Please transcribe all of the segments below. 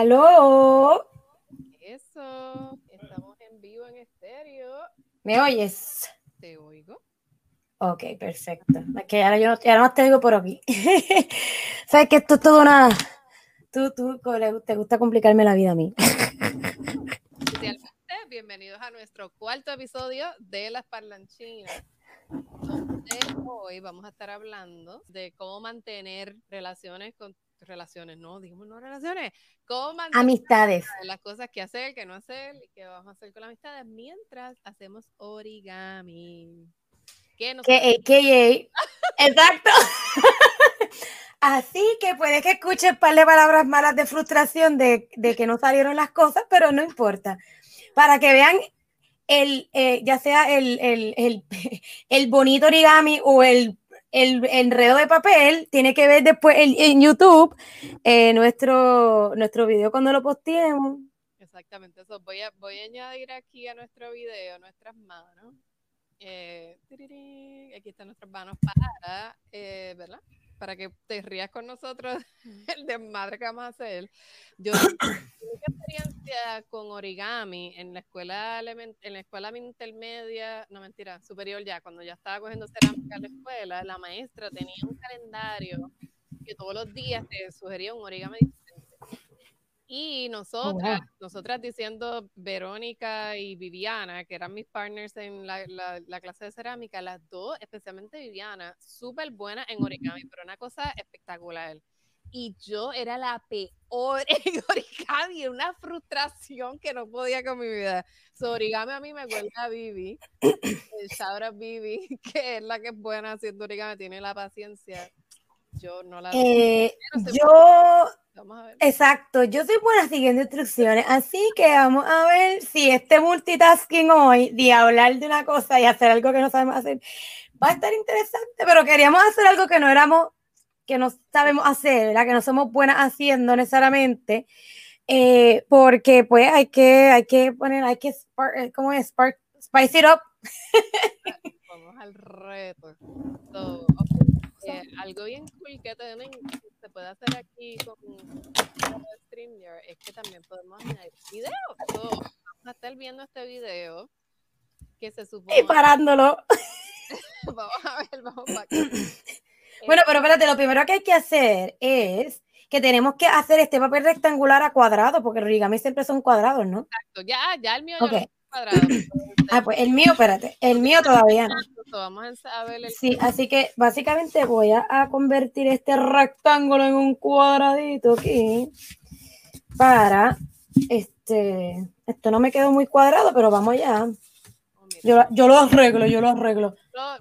Aló. Eso, estamos en vivo en estéreo. ¿Me oyes? Te oigo. Ok, perfecto. Es que ahora yo ahora más te digo por aquí. Sabes que esto es todo una. Tú, tú, te gusta complicarme la vida a mí. Bienvenidos a nuestro cuarto episodio de Las Parlanchinas. hoy vamos a estar hablando de cómo mantener relaciones con relaciones, no, digamos no relaciones, cómo amistades, las cosas que hacer, que no hacer y que vamos a hacer con las amistades mientras hacemos origami. Que que Exacto. Así que puede que escuche un par de palabras malas de frustración de, de, que no salieron las cosas, pero no importa. Para que vean el, eh, ya sea el, el, el, el bonito origami o el el enredo de papel tiene que ver después en, YouTube eh, nuestro, nuestro video cuando lo posteemos. Exactamente, eso voy a, voy a añadir aquí a nuestro video nuestras manos. Eh, aquí están nuestras manos para, eh, ¿verdad? Para que te rías con nosotros el desmadre que vamos a hacer. Yo tuve experiencia con origami en la escuela en la escuela intermedia, no mentira, superior ya, cuando ya estaba cogiendo cerámica en la escuela, la maestra tenía un calendario que todos los días te sugería un origami y oh, nosotras, nosotras diciendo Verónica y Viviana, que eran mis partners en la, la, clase de cerámica, las dos, especialmente Viviana, súper buena en origami, pero una cosa espectacular. Y yo era la peor en origami, una frustración que no podía con mi vida. So, origami a mí me huele a Vivi, el Vivi, que es la que es buena haciendo origami, tiene la paciencia. Yo no la... Eh, yo Exacto, yo soy buena siguiendo instrucciones, así que vamos a ver si este multitasking hoy, de hablar de una cosa y hacer algo que no sabemos hacer, va a estar interesante, pero queríamos hacer algo que no éramos, que no sabemos hacer, ¿verdad? que no somos buenas haciendo necesariamente, eh, porque pues hay que, hay que poner, hay que, eh, ¿cómo es? spice it up. Vamos al reto. Eh, algo bien cool que también se puede hacer aquí con StreamYard es que también podemos añadir videos. vamos a estar viendo este video que se supone. Y parándolo. vamos a ver, vamos para Bueno, pero espérate, lo primero que hay que hacer es que tenemos que hacer este papel rectangular a cuadrado, porque origami siempre son cuadrados, ¿no? Exacto, ya, ya el mío okay. Ah, pues el mío, espérate, el mío todavía no. Vamos a ver Sí, así que básicamente voy a, convertir este rectángulo en un cuadradito aquí para este. Esto no me quedó muy cuadrado, pero vamos ya. Oh, yo, yo, lo arreglo, yo lo arreglo.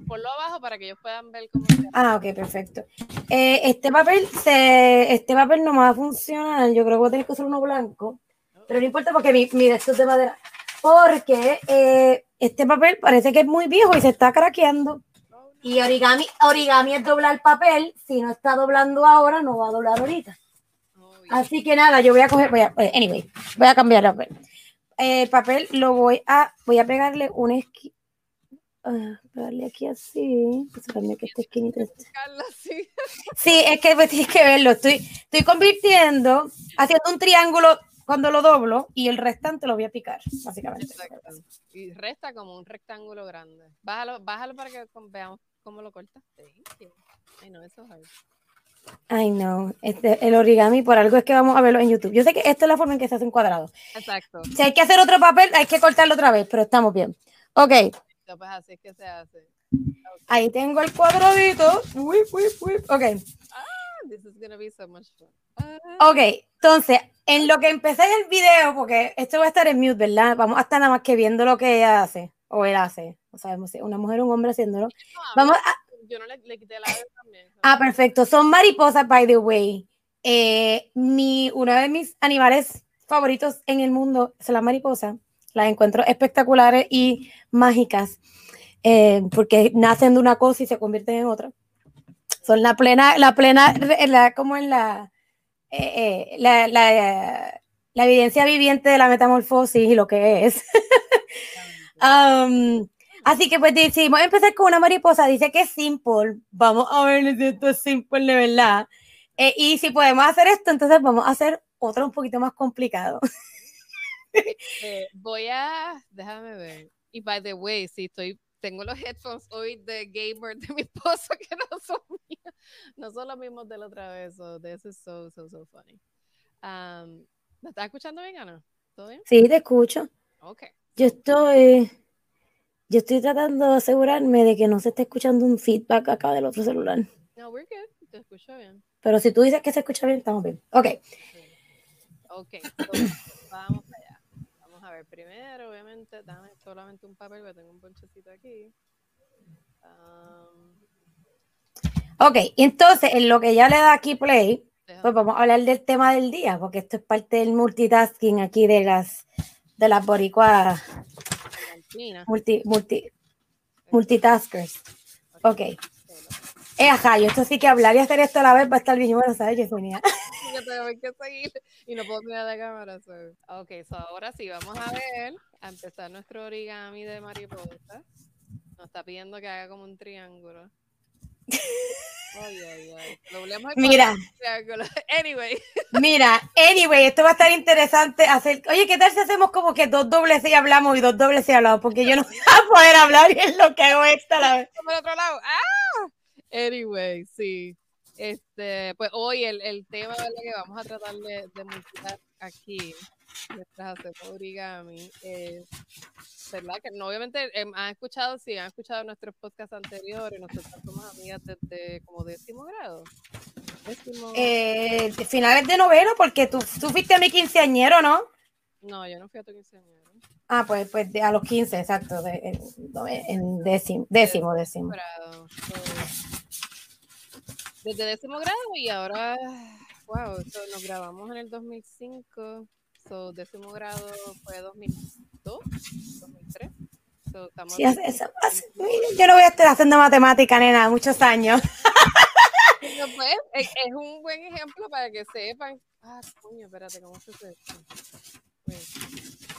Por lo abajo para que ellos puedan ver cómo Ah, ok, perfecto. Eh, este papel se, este papel no me va a funcionar. Yo creo que voy a tener que usar uno blanco. Pero no importa porque mi, mi de estos de madera porque eh, este papel parece que es muy viejo y se está craqueando. Y origami, origami es doblar papel. Si no está doblando ahora, no va a doblar ahorita. Así que nada, yo voy a coger, voy a, eh, anyway, voy a cambiar el papel. El papel lo voy a, voy a pegarle un esqui, uh, pegarle aquí así, que este esquinito. Sí, es que pues, tienes que verlo. Estoy, estoy convirtiendo, haciendo un triángulo cuando lo doblo y el restante lo voy a picar, básicamente. Y resta como un rectángulo grande. Bájalo, bájalo para que veamos cómo lo cortaste. Ay, no, eso es Ay, no. Este, el origami, por algo es que vamos a verlo en YouTube. Yo sé que esta es la forma en que se hacen cuadrados. Exacto. Si hay que hacer otro papel, hay que cortarlo otra vez, pero estamos bien. Ok. Pues así es que se hace. Ahí tengo el cuadradito. Uy, uy, uy. Ok. Ah, this is gonna be so much fun. Ok, entonces, en lo que empecé el video, porque esto va a estar en mute, ¿verdad? Vamos a estar nada más que viendo lo que ella hace, o él hace. O sabemos si una mujer o un hombre haciéndolo. Vamos a... Yo no le, quité la vez también. Ah, perfecto. Son mariposas, by the way. Eh, mi, uno de mis animales favoritos en el mundo son las mariposas. Las encuentro espectaculares y mágicas, eh, porque nacen de una cosa y se convierten en otra. Son la plena, la plena, la, como en la eh, la, la, la, evidencia viviente de la metamorfosis y lo que es. um, así que pues decidimos empezar con una mariposa, dice que es simple, vamos a ver si esto es simple de verdad. Eh, y si podemos hacer esto, entonces vamos a hacer otro un poquito más complicado. Eh, voy a, déjame ver. Y by the way, si estoy, tengo los headphones hoy de gamer de mi esposo que no son míos, no son los mismos de la otra vez. So this is so, so, so funny. Um, ¿Me estás escuchando bien, Ana? ¿Todo bien? Sí, te escucho. Ok. Yo estoy, yo estoy tratando de asegurarme de que no se esté escuchando un feedback acá del otro celular. No, we're good. Te escucho bien. Pero si tú dices que se escucha bien, estamos bien. Ok. Ok, so, vamos ver, primero, obviamente, dame solamente un papel, porque tengo un ponchecito aquí. Um, Ok, entonces en lo que ya le da aquí play, déjame- pues vamos a hablar del tema del día, porque esto es parte del multitasking aquí de las de las boricuas multi, multi, multitaskers. Ok. Eh, ajá, yo esto sí que hablar y hacer esto a la vez va a estar bien bueno, ¿sabes, Yesenia? Yo tengo que seguir y no puedo mirar la cámara. So. Ok, so ahora sí, vamos a ver, a empezar nuestro origami de mariposa. Nos está pidiendo que haga como un triángulo. Ay, ay, ay. Mira. Anyway, mira, anyway, esto va a estar interesante hacer. Oye, ¿qué tal si hacemos como que dos dobles y hablamos y dos dobles y hablamos? Porque yo no voy a poder hablar y es lo que hago esta la vez. por el otro lado. ¡Ah! Anyway, sí. Este, pues hoy el, el tema ¿verdad? que vamos a tratar de, de multitar aquí, mientras hacemos origami, es, ¿verdad? Que no, obviamente em, han escuchado, sí, han escuchado nuestros podcasts anteriores, nosotros somos amigas desde como décimo grado. Décimo, Eh, finales de noveno, porque tú, tú fuiste a mi quinceañero, ¿no? no, yo no fui a tu quinceañero. Ah, pues, pues de- a los 15, exacto, de- en, en décimo, décimo, décimo. grado. Desde décimo grado y ahora, wow, so, nos grabamos en el 2005. So, décimo grado fue 2002, 2003. So, estamos Sí, hace- hace- yo no voy a estar haciendo matemática, nena, muchos años. No, pues, es, es un buen ejemplo para que sepan. Ah, coño, espérate, ¿cómo se hace esto? Pues,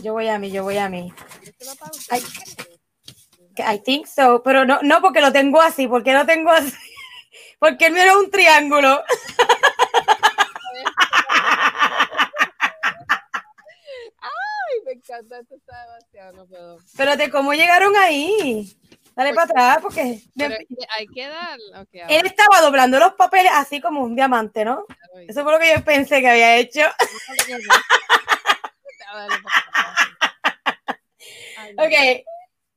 Yo voy a mí, yo voy a mí. Que I think so, pero no, no porque lo tengo así, porque lo tengo así. Porque el mío es un triángulo. Ay, me encanta, esto está demasiado, no puedo. Espérate, ¿cómo llegaron ahí? Dale para atrás, porque Pero hay que dar. Él estaba doblando los papeles así como un diamante, ¿no? Eso fue lo que yo pensé que había hecho. No. Ok.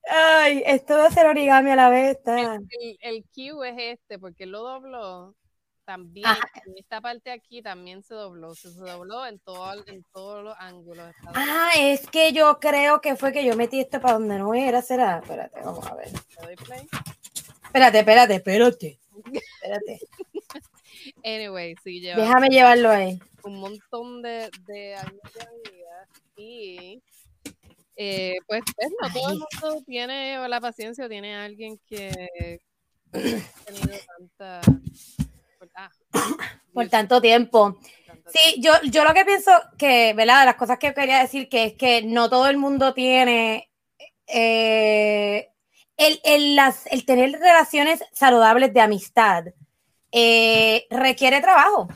Ay, esto de hacer origami a la vez está. El, el Q es este, porque lo dobló también. Ajá. En esta parte aquí también se dobló. Se, dobló en, todo, en todos los ángulos. Ah, es que yo creo que fue que yo metí esto para donde no era, será. Espérate, vamos a ver. ¿Le doy play? Espérate, espérate, espérate. Espérate. Anyway, sí, lleva Déjame llevarlo ahí. un montón de, de y eh, pues, pues, no todo el mundo tiene o la paciencia o tiene a alguien que ha tenido tanta ah, Por Dios, tanto tiempo. Sí, yo, yo lo que pienso que, ¿verdad? De las cosas que quería decir que es que no todo el mundo tiene eh, el, el, las, el tener relaciones saludables de amistad eh, requiere trabajo.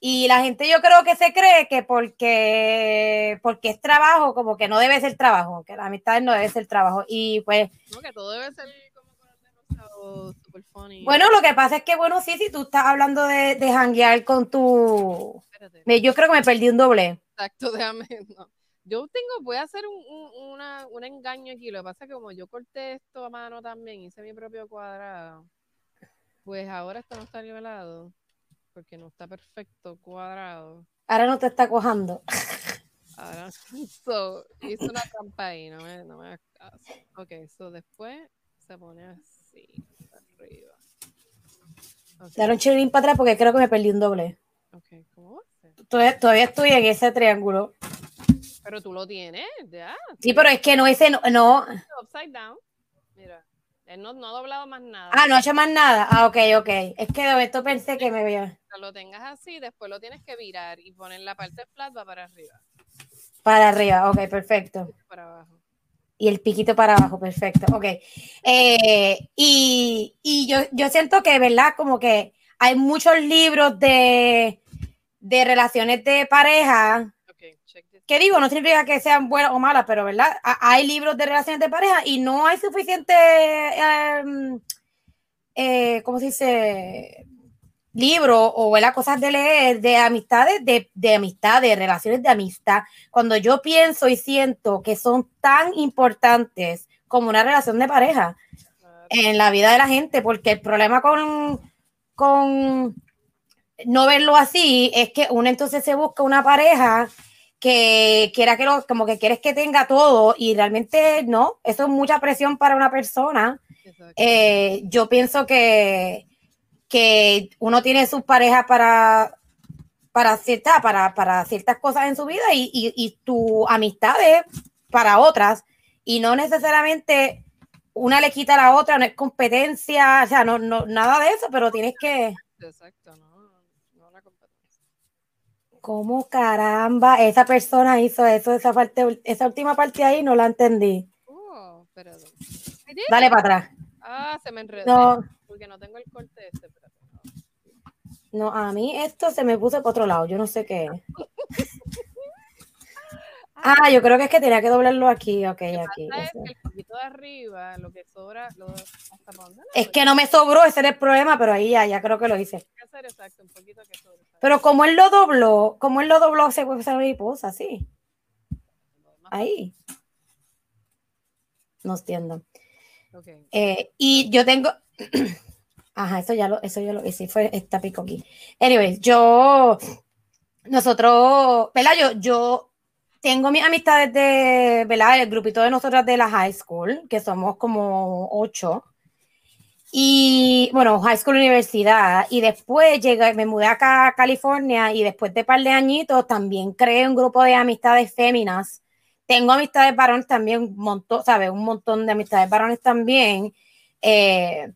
Y la gente yo creo que se cree que porque, porque es trabajo, como que no debe ser trabajo, que la amistad no debe ser trabajo. Y pues, no, que todo debe ser como color de super funny bueno, lo que pasa es que, bueno, sí, si tú estás hablando de, de janguear con tu... Espérate, me- Yo creo que me perdí un doble. exacto déjame no. yo tengo voy a hacer un, un, una, un engaño aquí lo que pasa es que como yo corté esto a mano también hice mi propio cuadrado pues ahora esto no está nivelado porque no está perfecto cuadrado Ahora no te está cojando. Ahora, so, hice una trampa ahí, no me, no me hagas caso. Ok, so después se pone así, arriba. Ok, Dale un chilín para atrás porque creo que me perdí un doble. ok, ¿cómo va a ser? Todavía, todavía estoy en ese triángulo. Pero tú lo tienes, ya. Sí, pero es que no ese no. no. Upside down. Mira, él no, no ha doblado más nada. Ah, no ha hecho más nada. Ah, ok, ok. Es que de esto pensé que me veía lo tengas así, después lo tienes que virar y poner la parte flat va para arriba, para arriba. Ok, perfecto. para abajo. Y el piquito para abajo, perfecto. Ok. Eh, y y yo, yo siento que, ¿verdad? Como que hay muchos libros de, de relaciones de pareja. Que digo, no significa que sean buenas o malas, pero ¿verdad? Hay libros de relaciones de pareja y no hay suficiente, eh, ¿cómo se dice? Libros o ¿verdad? cosas de leer de amistades, de, de amistad, relaciones de amistad. Cuando yo pienso y siento que son tan importantes como una relación de pareja en la vida de la gente, porque el problema con, con no verlo así es que uno entonces se busca una pareja que quiera que lo, como que quieres que tenga todo y realmente no, eso es mucha presión para una persona. Eh, yo pienso que, que uno tiene sus parejas para, para, cierta, para, para ciertas cosas en su vida y, y, y tu amistades para otras y no necesariamente una le quita a la otra, no es competencia, o sea, no, no, nada de eso, pero tienes que... Exacto, no. ¿Cómo caramba esa persona hizo eso? Esa parte, esa última parte ahí no la entendí. Oh. Dale para atrás. Ah, se me enredó. No, Porque no tengo el corte este, espérate. no, a mí esto se me puso para otro lado. Yo no sé qué. Ah, yo creo que es que tenía que doblarlo aquí. Ok, aquí. Es que el poquito de arriba, lo que sobra, lo, hasta para dónde lo Es voy que no me sobró, ese era el problema, pero ahí ya, ya creo que lo hice. a hacer exacto, un poquito que sobre. ¿sabes? Pero como él lo dobló, como él lo dobló, se puede hacer mariposa, sí. Lo demás, Ahí. No entiendo. ok. Eh, y yo tengo. Ajá, eso ya lo, eso ya lo hice, fue esta pico aquí. Anyways, yo. Nosotros, ¿verdad? Yo, yo tengo mis amistades de, ¿verdad? El grupito de nosotras de la high school, que somos como ocho. Y bueno, high school universidad. Y después llegué, me mudé acá a California y después de un par de añitos también creé un grupo de amistades féminas. Tengo amistades varones también, un montón, ¿sabes? Un montón de amistades varones también. Eh,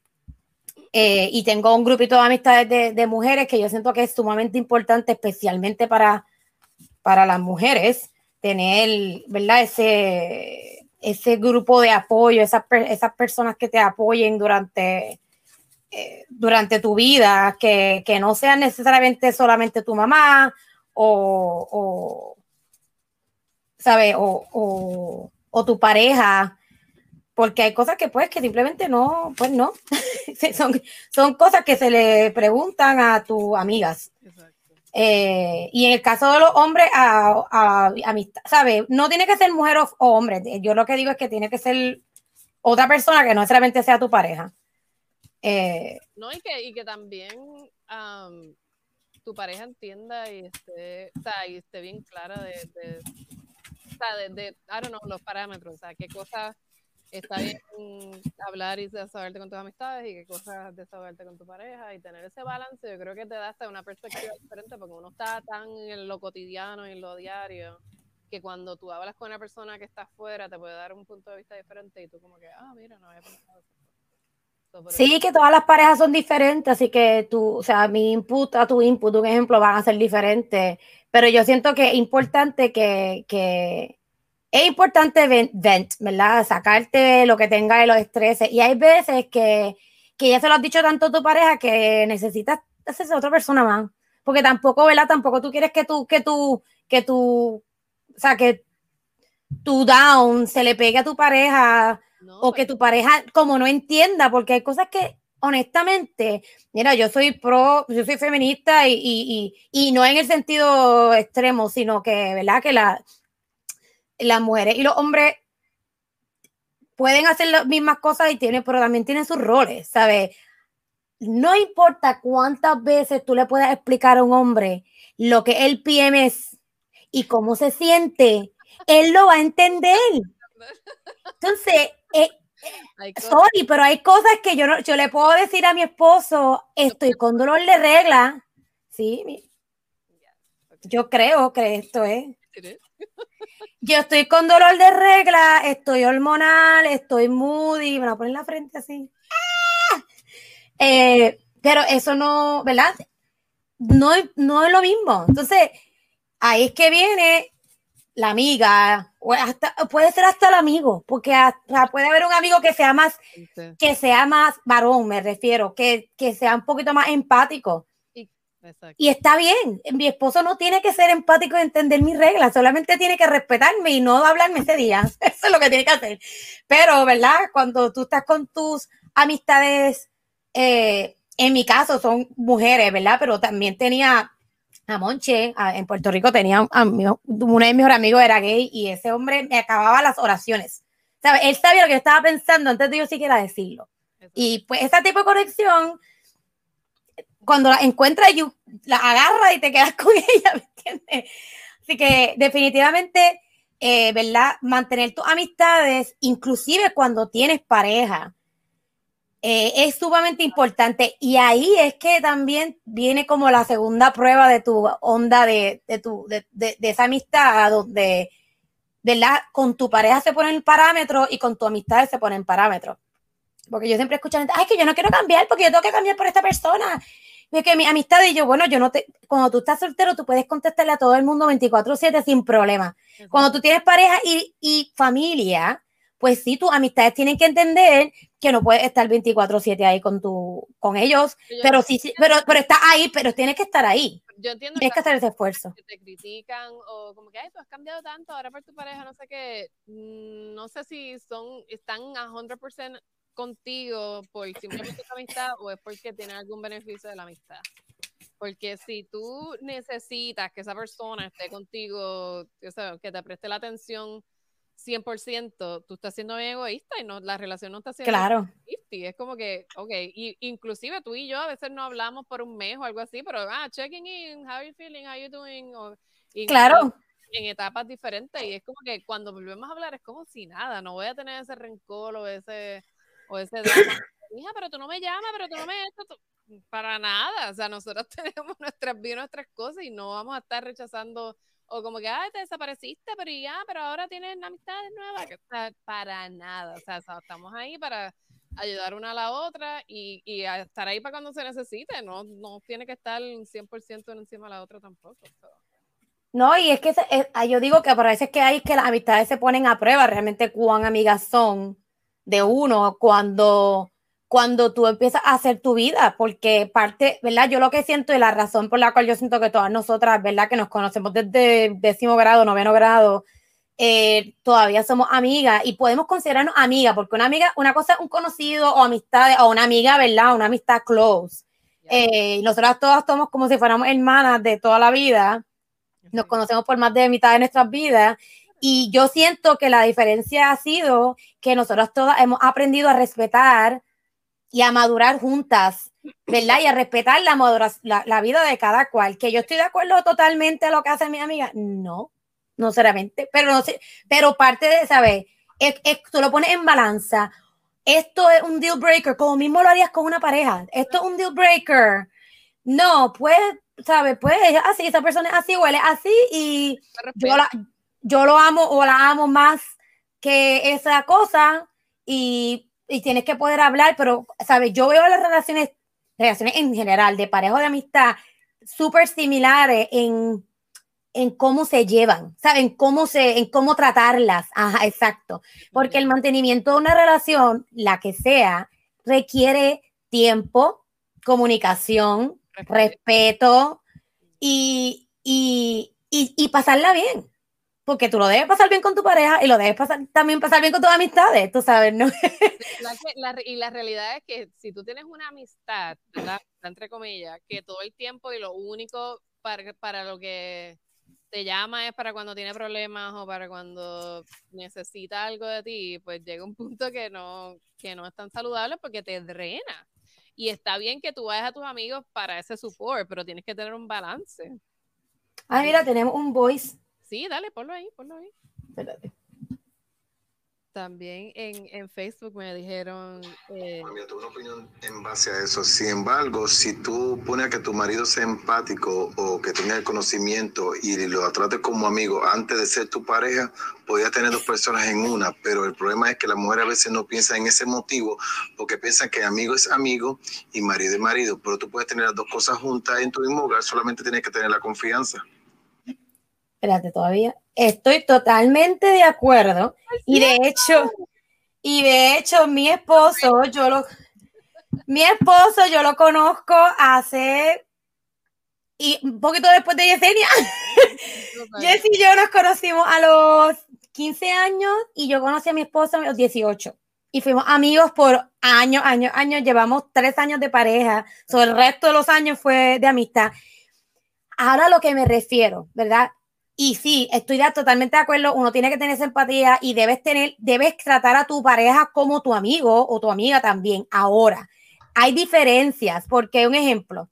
eh, y tengo un grupito de amistades de, de mujeres que yo siento que es sumamente importante, especialmente para, para las mujeres, tener, ¿verdad? Ese, ese grupo de apoyo, esas, esas personas que te apoyen durante, eh, durante tu vida, que, que no sean necesariamente solamente tu mamá o, o ¿sabes? O, o, o tu pareja, porque hay cosas que pues que simplemente no, pues no, son, son cosas que se le preguntan a tus amigas. Exacto. Eh, y en el caso de los hombres, a, a, amistad, ¿sabes? No tiene que ser mujer o, o hombre. Yo lo que digo es que tiene que ser otra persona que no necesariamente sea tu pareja. Eh, No, y que, y que también am, tu pareja entienda y esté, o sea, y esté bien clara de, o de, de, I don't know, los parámetros, o sea, qué cosas está bien hablar y desahogarte con tus amistades y qué cosas desahogarte con tu pareja y tener ese balance, yo creo que te da hasta una perspectiva diferente porque uno está tan en lo cotidiano y en lo diario que cuando tú hablas con una persona que está afuera te puede dar un punto de vista diferente y tú como que, ah, mira, no había pensado eso. Sí, que todas las parejas son diferentes, así que tú, o sea, mi input a tu input, un ejemplo, van a ser diferentes. Pero yo siento que es importante que, que es importante ven- vent, ¿verdad? Sacarte lo que tenga de los estreses. Y hay veces que, que ya se lo has dicho tanto a tu pareja que necesitas hacerse otra persona más. Porque tampoco, ¿verdad? Tampoco tú quieres que tú, que tú, que tú, o sea, que tu down se le pegue a tu pareja No, o que tu pareja como no entienda, porque hay cosas que honestamente, mira, yo soy pro, yo soy feminista y, y, y, y no en el sentido extremo, sino que, ¿verdad? Que la, las mujeres y los hombres pueden hacer las mismas cosas y tienen, pero también tienen sus roles, ¿sabes? No importa cuántas veces tú le puedas explicar a un hombre lo que el PMS y cómo se siente, él lo va a entender. Entonces, eh, cosas- sorry, pero hay cosas que yo no, yo le puedo decir a mi esposo, estoy con dolor de regla. Sí, yo creo que esto es. Yo estoy con dolor de regla, estoy hormonal, estoy moody, me la ponen en la frente así. ¡Ah! Eh, pero eso no, ¿verdad? No, es- no es lo mismo. Entonces, ahí es que viene la amiga, o hasta, puede ser hasta el amigo, porque hasta puede haber un amigo que sea más, que sea más varón, me refiero, que, que sea un poquito más empático. Y- Y está bien, mi esposo no tiene que ser empático y entender mis reglas, solamente tiene que respetarme y no hablarme ese día. Eso es lo que tiene que hacer. Pero, ¿verdad? Cuando tú estás con tus amistades, eh, en mi caso son mujeres, ¿verdad? Pero también tenía a Monche, en Puerto Rico tenía a uno de mis mejores amigos era gay y ese hombre me acababa las oraciones. ¿Sabe? Él sabía lo que yo estaba pensando antes de yo siquiera decirlo. Y pues ese tipo de conexión cuando la encuentra, la agarra y te quedas con ella, ¿me entiendes? Así que definitivamente, eh, ¿verdad? Mantener tus amistades, inclusive cuando tienes pareja, eh, es sumamente importante. Y ahí es que también viene como la segunda prueba de tu onda de, de, tu, de, de, esa amistad, donde, ¿verdad? Con tu pareja se ponen parámetros y con tu amistad se ponen parámetros. Porque yo siempre escucho gente, ay, que yo no quiero cambiar porque yo tengo que cambiar por esta persona de que mi amistad y yo, bueno, yo no te, cuando tú estás soltero, tú puedes contestarle a todo el mundo 24/7 sin problema. Cuando tú tienes pareja y, y, familia, pues sí, tus amistades tienen que entender que no puedes estar 24/7 ahí con tu, con ellos, pero sí, sí, pero, pero está ahí, pero tienes que estar ahí. Yo entiendo tienes que hacer ese esfuerzo. Que te critican o como que, ay, tú has cambiado tanto ahora por tu pareja, no sé qué, mm, no sé si son, están a 100% contigo por simplemente tu amistad o es porque tiene algún beneficio de la amistad. Porque si tú necesitas que esa persona esté contigo, que te preste la atención 100%, tú estás siendo bien egoísta y no, la relación no está siendo claro. Y es como que, ok, y, inclusive tú y yo a veces no hablamos por un mes o algo así, pero, ah, checking in, how are you feeling, how are you doing, claro. En etapas diferentes y es como que cuando volvemos a hablar es como si nada, no voy a tener ese rencor o ese o ese hija, pero tú no me llamas, pero tú no me esto, para nada, o sea, nosotros tenemos nuestras vidas, nuestras cosas y no vamos a estar rechazando o como que, ay, te desapareciste, pero ya, pero ahora tienes amistades nuevas, que, para nada, o sea, estamos ahí para ayudar una a la otra y, y estar ahí para cuando se necesite, no, no tiene que estar 100% encima de la otra tampoco. No, y es que yo digo que por veces que hay que las amistades se ponen a prueba realmente cuán amigas son de uno cuando, cuando tú empiezas a hacer tu vida, porque parte, ¿verdad? Yo lo que siento y la razón por la cual yo siento que todas nosotras, ¿verdad? Que nos conocemos desde décimo grado, noveno grado, eh, todavía somos amigas y podemos considerarnos amigas, porque una amiga, una cosa es un conocido o amistad, o una amiga, ¿verdad? Una amistad close. Eh, nosotras todas somos como si fuéramos hermanas de toda la vida. Nos conocemos por más de mitad de nuestras vidas y yo siento que la diferencia ha sido que nosotros todas hemos aprendido a respetar y a madurar juntas, ¿verdad? Y a respetar la, la, vida de cada cual. Que yo estoy de acuerdo totalmente a lo que hace mi amiga. No, no seriamente. Pero, no sé, pero parte de, ¿sabes? Es, es, tú lo pones en balanza. Esto es un deal breaker, como mismo lo harías con una pareja. Esto es un deal breaker. No, pues, ¿sabes? Pues así, esa persona es así, huele así y yo la, yo lo amo o la amo más que esa cosa y, y tienes que poder hablar, pero, ¿sabes? Yo veo las relaciones, relaciones en general, de pareja o de amistad, súper similares en, en cómo se llevan, ¿saben? Cómo se, en cómo tratarlas. Ajá, exacto. Porque el mantenimiento de una relación, la que sea, requiere tiempo, comunicación, respeto, y, y, y pasarla bien porque tú lo debes pasar bien con tu pareja y lo debes pasar, también pasar bien con tus amistades, tú sabes, ¿no? y la realidad es que si tú tienes una amistad, ¿verdad? entre comillas, que todo el tiempo y lo único para, para lo que te llama es para cuando tiene problemas o para cuando necesita algo de ti, pues llega un punto que no, que no es tan saludable porque te drena. Y está bien que tú vayas a tus amigos para ese support, pero tienes que tener un balance. Ah, mira, tenemos un voice Sí, dale, ponlo ahí, ponlo ahí. Espérate. También en, en, Facebook me dijeron... Eh... Tengo una opinión en base a eso. Sin embargo, si tú pones a que tu marido sea empático o que tenga el conocimiento y lo trate como amigo antes de ser tu pareja, podría tener dos personas en una, pero el problema es que la mujer a veces no piensa en ese motivo porque piensa que amigo es amigo y marido es marido, pero tú puedes tener las dos cosas juntas en tu mismo hogar, solamente tienes que tener la confianza espérate todavía, estoy totalmente de acuerdo y de hecho, y de hecho mi esposo, yo lo, mi esposo yo lo conozco hace y un poquito después de Yesenia, Jess y yo nos conocimos a los 15 años y yo conocí a mi esposo a los 18. Y fuimos amigos por años, años, años. Llevamos tres años de pareja. Sobre el resto de los años fue de amistad. Ahora lo que me refiero, ¿verdad? Y sí, estoy totalmente de acuerdo. Uno tiene que tener esa empatía y debes tener, debes tratar a tu pareja como tu amigo o tu amiga también. Ahora, hay diferencias, porque un ejemplo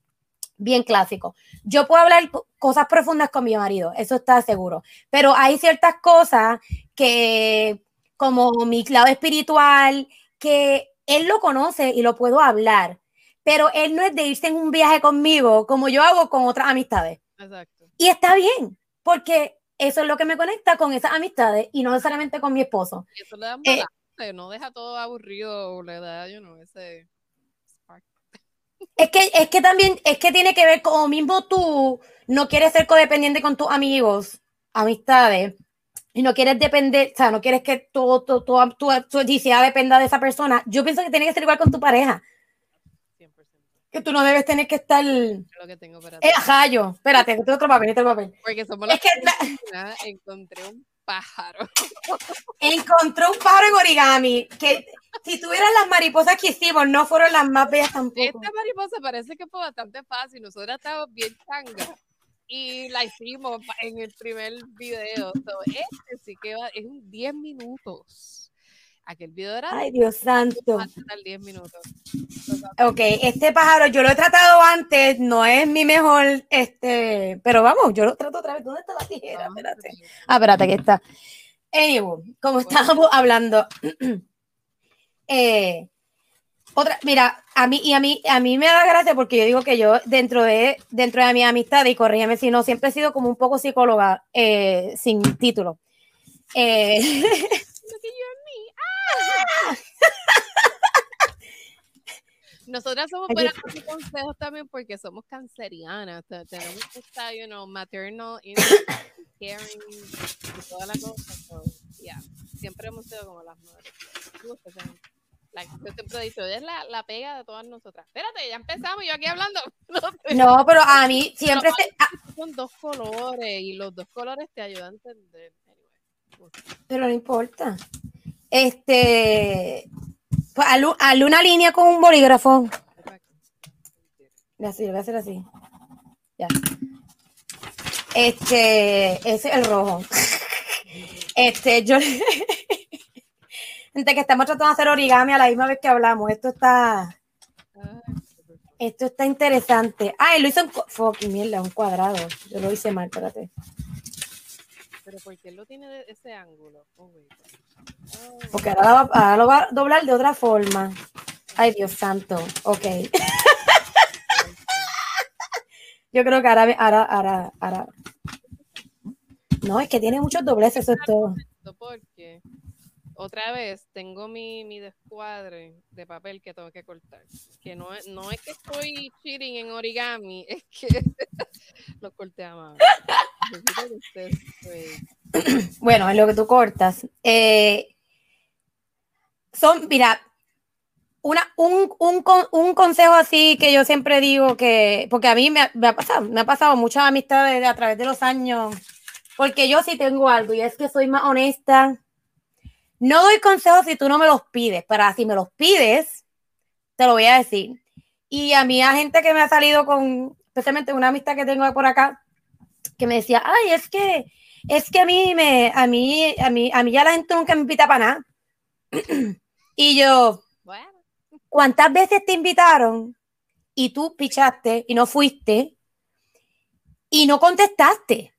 bien clásico. Yo puedo hablar cosas profundas con mi marido, eso está seguro, pero hay ciertas cosas que, como mi lado espiritual, que él lo conoce y lo puedo hablar, pero él no es de irse en un viaje conmigo como yo hago con otras amistades. Exacto. Y está bien, porque eso es lo que me conecta con esas amistades y no necesariamente con mi esposo. Y eso le da eh, no deja todo aburrido, le da, you know, ese es que, es que también, es que tiene que ver como mismo tú no quieres ser codependiente con tus amigos, amistades, y no quieres depender, o sea, no quieres que todo, todo, tu, felicidad dependa de esa persona. Yo pienso que tiene que ser igual con tu pareja. 100%. Que tú no debes tener que estar. Lo que tengo para eh. Espérate, este otro papel, este papel. Porque somos es que encontré un pájaro. Encontré un pájaro en origami. Que si tuvieras las mariposas que hicimos, no fueron las más bellas tampoco. Esta mariposa parece que fue bastante fácil. Nosotros estábamos bien changa y la hicimos en el primer video. este sí que va, es un 10 minutos. Aquel video era. Ay, Dios santo. 10 minutos. Ok, este pájaro yo lo he tratado antes, no es mi mejor, este, pero vamos, yo lo trato otra vez. ¿Dónde está la tijera? Espérate. Ah, espérate, aquí está. Anyway, como estábamos hablando. Eh, otra, mira, a mí y a mí a mí me da gracia porque yo digo que yo dentro de dentro de mi amistad y corrígeme si no siempre he sido como un poco psicóloga eh, sin título. Eh, Nosotras somos buenas con consejos también porque somos cancerianas. Tenemos esta, you know, maternal, caring y toda la cosa. So, yeah. Siempre hemos sido como las madres. La, yo siempre he dicho, es la, la, pega de todas nosotras. Espérate, ya empezamos, yo aquí hablando. No, pero a mí siempre se... Ah. Son dos colores y los dos colores te ayudan a entender. Pero no importa. Este, pues, hazle una línea con un bolígrafo. Así, lo voy a hacer así. Ya. Este, ese es el rojo. Este, yo. Gente, que estamos tratando de hacer origami a la misma vez que hablamos. Esto está. Esto está interesante. Ah, lo hizo en. Mierda, un cuadrado. Yo lo hice mal, espérate. Pero ¿por qué lo tiene de ese ángulo? Oh, Porque ahora, lo va a doblar de otra forma. Ay, Dios santo. Ok. Yo creo que ahora, ahora, ahora, ahora. No, es que tiene muchos dobleces, eso es todo. Porque otra vez tengo mi, mi descuadre de papel que tengo que cortar. Que no, no es que estoy cheating en origami, es que lo corté a mano. bueno, en lo que tú cortas. Eh, son, mira, una, un, un, un, consejo así que yo siempre digo que, porque a mí me ha, pasado, me ha pasado muchas amistades a través de los años, porque yo sí tengo algo y es que soy más honesta. No doy consejos si tú no me los pides, pero si me los pides, te lo voy a decir. Y a mí, a gente que me ha salido con, especialmente una amistad que tengo por acá, que me decía, ay, es que, es que a mí me, a mí, a mí, a mí ya la gente nunca me invita para nada. Y yo, ¿cuántas veces te invitaron y tú pichaste y no fuiste y no contestaste?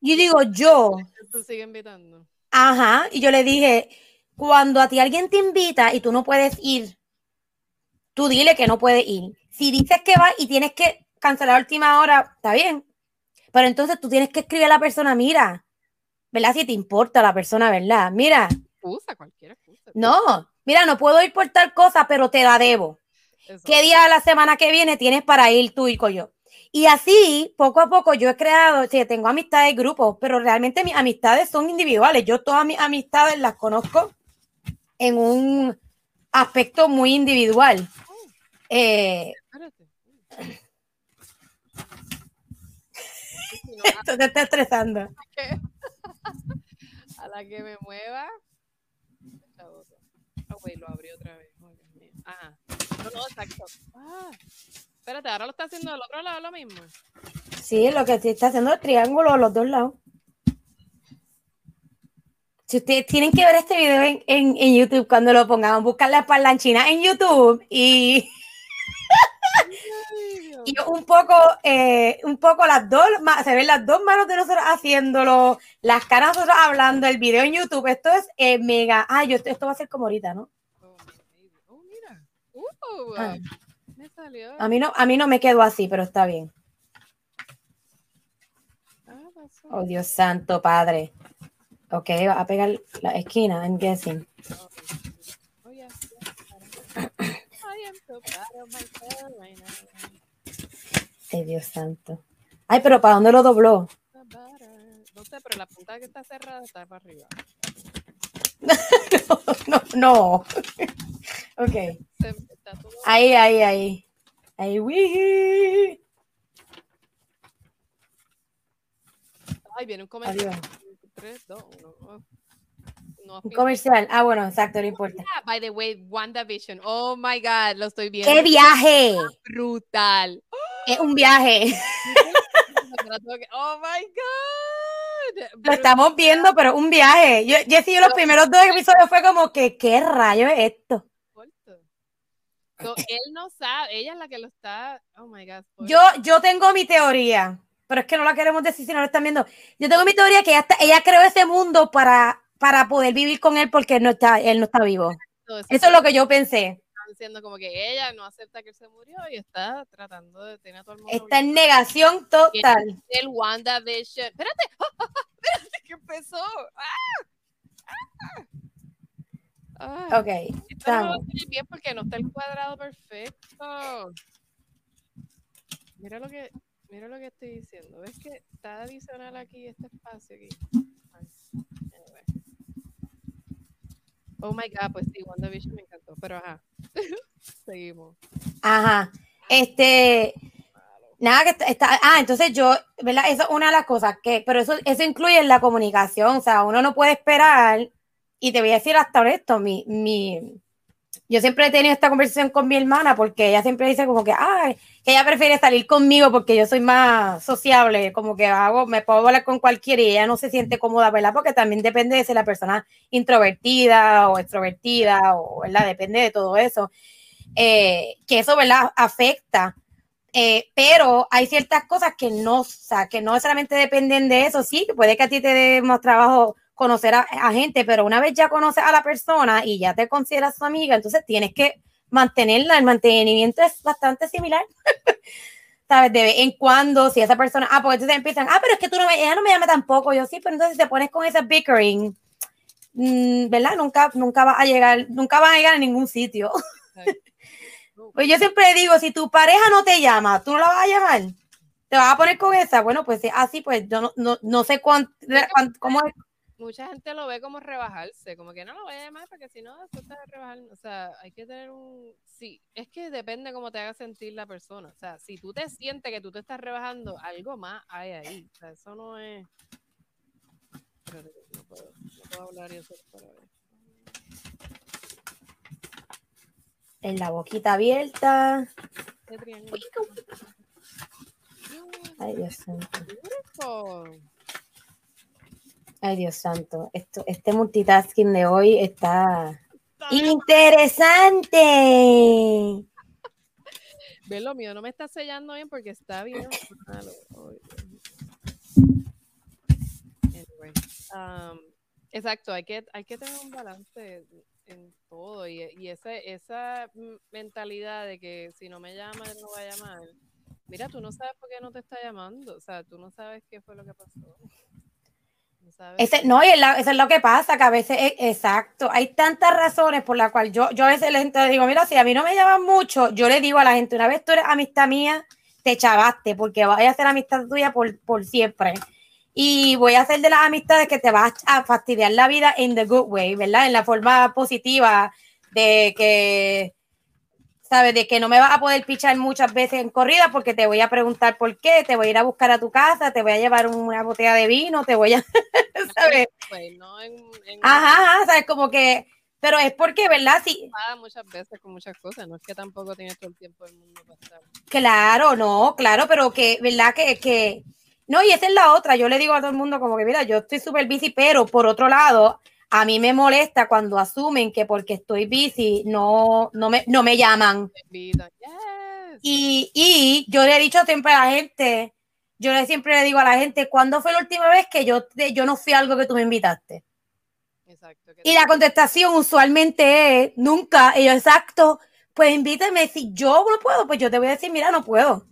Yo digo, yo. sigue invitando. Ajá, y yo le dije, cuando a ti alguien te invita y tú no puedes ir, tú dile que no puedes ir. Si dices que vas y tienes que cancelar a última hora, está bien. Pero entonces tú tienes que escribir a la persona, mira, ¿verdad? Si te importa la persona, ¿verdad? Mira. Usa cualquier excusa. No, mira, no puedo ir por tal cosa, pero te la debo. ¿Qué día de la semana que viene tienes para ir tú y yo? Y así, poco a poco, yo he creado, sí, tengo amistades, grupos, pero realmente mis amistades son individuales. Yo todas mis amistades las conozco en un aspecto muy individual. Eh, no, Esto te está estresando. a la que me mueva. Ah, güey, lo abrí otra vez. Ajá. No, no, exacto. Ah. Espérate, ahora lo está haciendo del otro lado lo mismo. Sí, lo que está haciendo el triángulo a los dos lados. Si ustedes tienen que ver este video en, en- en YouTube cuando lo pongamos, buscar la parlanchina en YouTube y. y un poco, eh, un poco las dos, se ven las dos manos de nosotros haciéndolo, las caras de nosotros hablando, el video en YouTube. Esto es eh, mega. Ah, yo, esto va a ser como ahorita, ¿no? Oh, mira. Oh, mira. Uh, Ah. me salió. A mí no, a mí no me quedó así, pero está bien. Ah, pasó. Oh, Dios santo, padre. Ok, va a pegar la esquina, I'm guessing. Oh, yeah, yeah, I am so proud of myself right now. Ay, Dios santo. Ay, pero ¿para dónde lo dobló? No sé, pero la punta que está cerrada está para arriba. no, no. ok. Está todo. Ahí, ahí, ahí. Ahí, wii. Ay, viene un comentario. Adiós. 3, 2, 1. No, Un comercial. Ah, bueno, exacto, no importa. Ah, By the way, WandaVision. Oh my God, lo estoy viendo. ¡Qué viaje! brutal. Es un viaje. Oh my God. Lo estamos viendo, pero un viaje. Yo, Jessy, yo los primeros dos episodios fue como que, ¿qué rayo es esto? So, él no sabe, ella es la que lo está. Oh my God. Yo, yo tengo mi teoría, pero es que no la queremos decir si no lo están viendo. Yo tengo mi teoría que ella, está- ella creó ese mundo para, para poder vivir con él porque él no está, él no está vivo. Eso es lo que yo pensé. están diciendo como que ella no acepta que él se murió y está tratando de tener a todo el mundo. Está en negación total. el WandaVision. Espérate, espérate, que empezó. ¡Ah! ¡Ah! Ay, Ok, esto no bien porque no está el cuadrado perfecto. Mira lo que, mira lo que estoy diciendo. ¿Ves que está adicional aquí este espacio aquí? Ay. Oh my god, pues sí, WandaVision me encantó. Pero ajá. Seguimos. Ajá. Este, nada que está, ah, entonces yo, ¿verdad? Eso es una de las cosas que, pero eso, eso incluye la comunicación, o sea, uno no puede esperar, y te voy a decir hasta esto, mi, mi, yo siempre he tenido esta conversación con mi hermana porque ella siempre dice como que, ay, que ella prefiere salir conmigo porque yo soy más sociable, como que hago, me puedo hablar con cualquiera y ella no se siente cómoda, ¿verdad? Porque también depende de si la persona introvertida o extrovertida, o, ¿verdad? Depende de todo eso. Eh, que eso, ¿verdad? Afecta. Eh, pero hay ciertas cosas que no, o sea, que no solamente dependen de eso. Sí, puede que a ti te dé más trabajo conocer a, a gente, pero una vez ya conoces a la persona y ya te consideras su amiga, entonces tienes que mantenerla. El mantenimiento es bastante similar. ¿Sabes? De vez en cuando, si esa persona, ah, porque entonces empiezan, ah, pero es que tú no me, ella no me llama tampoco, yo sí, pero entonces te pones con ese bickering, mm, ¿verdad? Nunca, nunca va a llegar, nunca va a llegar a ningún sitio. Pues yo siempre digo, si tu pareja no te llama, tú no la vas a llamar. Te vas a poner con esa. Bueno, pues sí, así, pues yo no, no, no sé cuánto, cómo es. Mucha gente lo ve como rebajarse, como que no lo voy a llamar porque si no, vas a rebajar. O sea, hay que tener un. Sí, es que depende cómo te haga sentir la persona. O sea, si tú te sientes que tú te estás rebajando, algo más hay ahí. O sea, eso no es. No puedo, no puedo hablar y eso para ver. En la boquita abierta. Triángulo. Ay, Dios. Ay, Dios santo. Esto, este multitasking de hoy está interesante. Ve lo mío, no me está sellando bien porque está bien malo. Anyway, um, exacto, hay que, hay que tener un balance en todo y, y esa, esa mentalidad de que si no me llama, él no va a llamar. Mira, tú no sabes por qué no te está llamando, o sea, tú no sabes qué fue lo que pasó. Sabes Ese, no, y eso es lo que pasa, que a veces es exacto. Hay tantas razones por las cuales yo, yo a veces le digo, mira, si a mí no me llaman mucho, yo le digo a la gente, una vez tú eres amistad mía, te chavaste, porque vaya a ser amistad tuya por, por siempre. Y voy a hacer de las amistades que te vas a fastidiar la vida en the good way, ¿verdad? En la forma positiva de que, ¿sabes? De que no me vas a poder pichar muchas veces en corrida porque te voy a preguntar por qué, te voy a ir a buscar a tu casa, te voy a llevar una botella de vino, te voy a, ¿sabes? Pues, no en, en- Ajá, ajá, ¿sabes? Como que, pero es porque, ¿verdad? Sí, muchas veces con muchas cosas, no es que tampoco tienes todo el tiempo del mundo para estar. Claro, no, claro, pero que, ¿verdad? Que, que, no, y esa es la otra. Yo le digo a todo el mundo como que, mira, yo estoy súper busy, pero por otro lado, a mí me molesta cuando asumen que porque estoy busy no, no, me, no me llaman. Yes. Y, y yo le he dicho siempre a la gente, yo le siempre le digo a la gente, ¿cuándo fue la última vez que yo, te- yo no fui a algo que tú me invitaste? Exacto. Y la contestación usualmente es nunca. Y yo, exacto, pues invítame. Si yo no puedo, pues yo te voy a decir, mira, no puedo.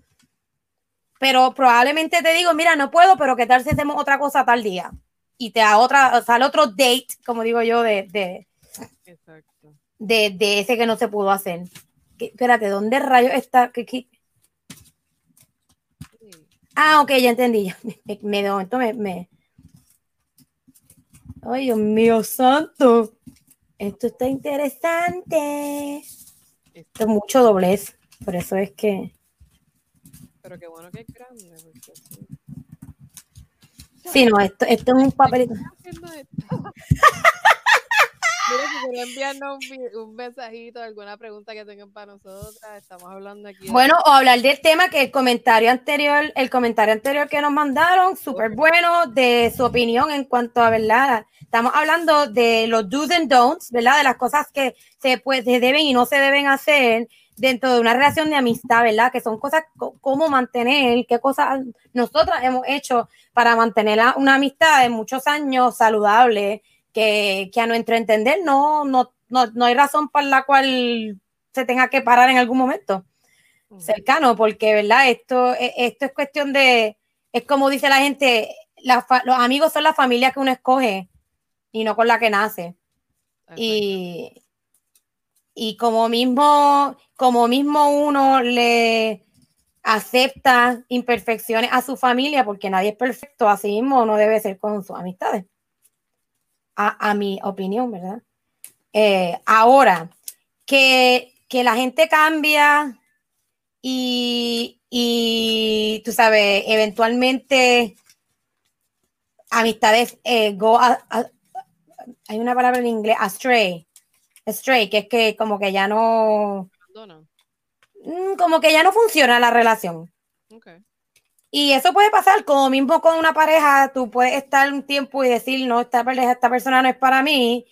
Pero probablemente te digo, mira, no puedo, pero ¿qué tal si hacemos otra cosa tal día? Y te da otra, o sea, el otro date, como digo yo, de, de, Exacto. de, de ese que no se pudo hacer. ¿Qué- espérate, ¿dónde rayos está? ¿Qué-. Ah, ok, ya entendí. Me, me, de momento me, me- Ay, Dios mío, santo. Esto está interesante. Esto es mucho doblez. Por eso es que. Pero qué bueno que es grande. Porque sí. No, esto, esto es un papelito. Mira, si quieren enviarnos un, un mensajito, alguna pregunta que tengan para nosotras, estamos hablando aquí. de- Bueno, o hablar del tema que el comentario anterior, el comentario anterior que nos mandaron, súper bueno, de su opinión en cuanto a, ¿verdad? Estamos hablando de los do's and don'ts, ¿verdad? De las cosas que se, pues, se deben y no se deben hacer dentro de una relación de amistad, ¿verdad? Que son cosas, co- cómo mantener, qué cosas nosotras hemos hecho para mantener una amistad de muchos años saludable, que, que a nuestro entender no, no, no, no hay razón por la cual se tenga que parar en algún momento cercano, porque, ¿verdad? Esto, e- esto es cuestión de, es como dice la gente, la los amigos son la familia que uno escoge y no con la que nace. Y, y como mismo, como mismo uno le acepta imperfecciones a su familia, porque nadie es perfecto, así mismo uno debe ser con sus amistades. A, a mi opinión, ¿verdad? Eh, ahora, que, que la gente cambia y, y tú sabes, eventualmente amistades eh, go a- hay una palabra en inglés, astray, astray, que es que como que ya no, Abandonan. mm, como que ya no funciona la relación. Y eso puede pasar, como mismo con una pareja, tú puedes estar un tiempo y decir, no, esta pareja, esta persona no es para mí,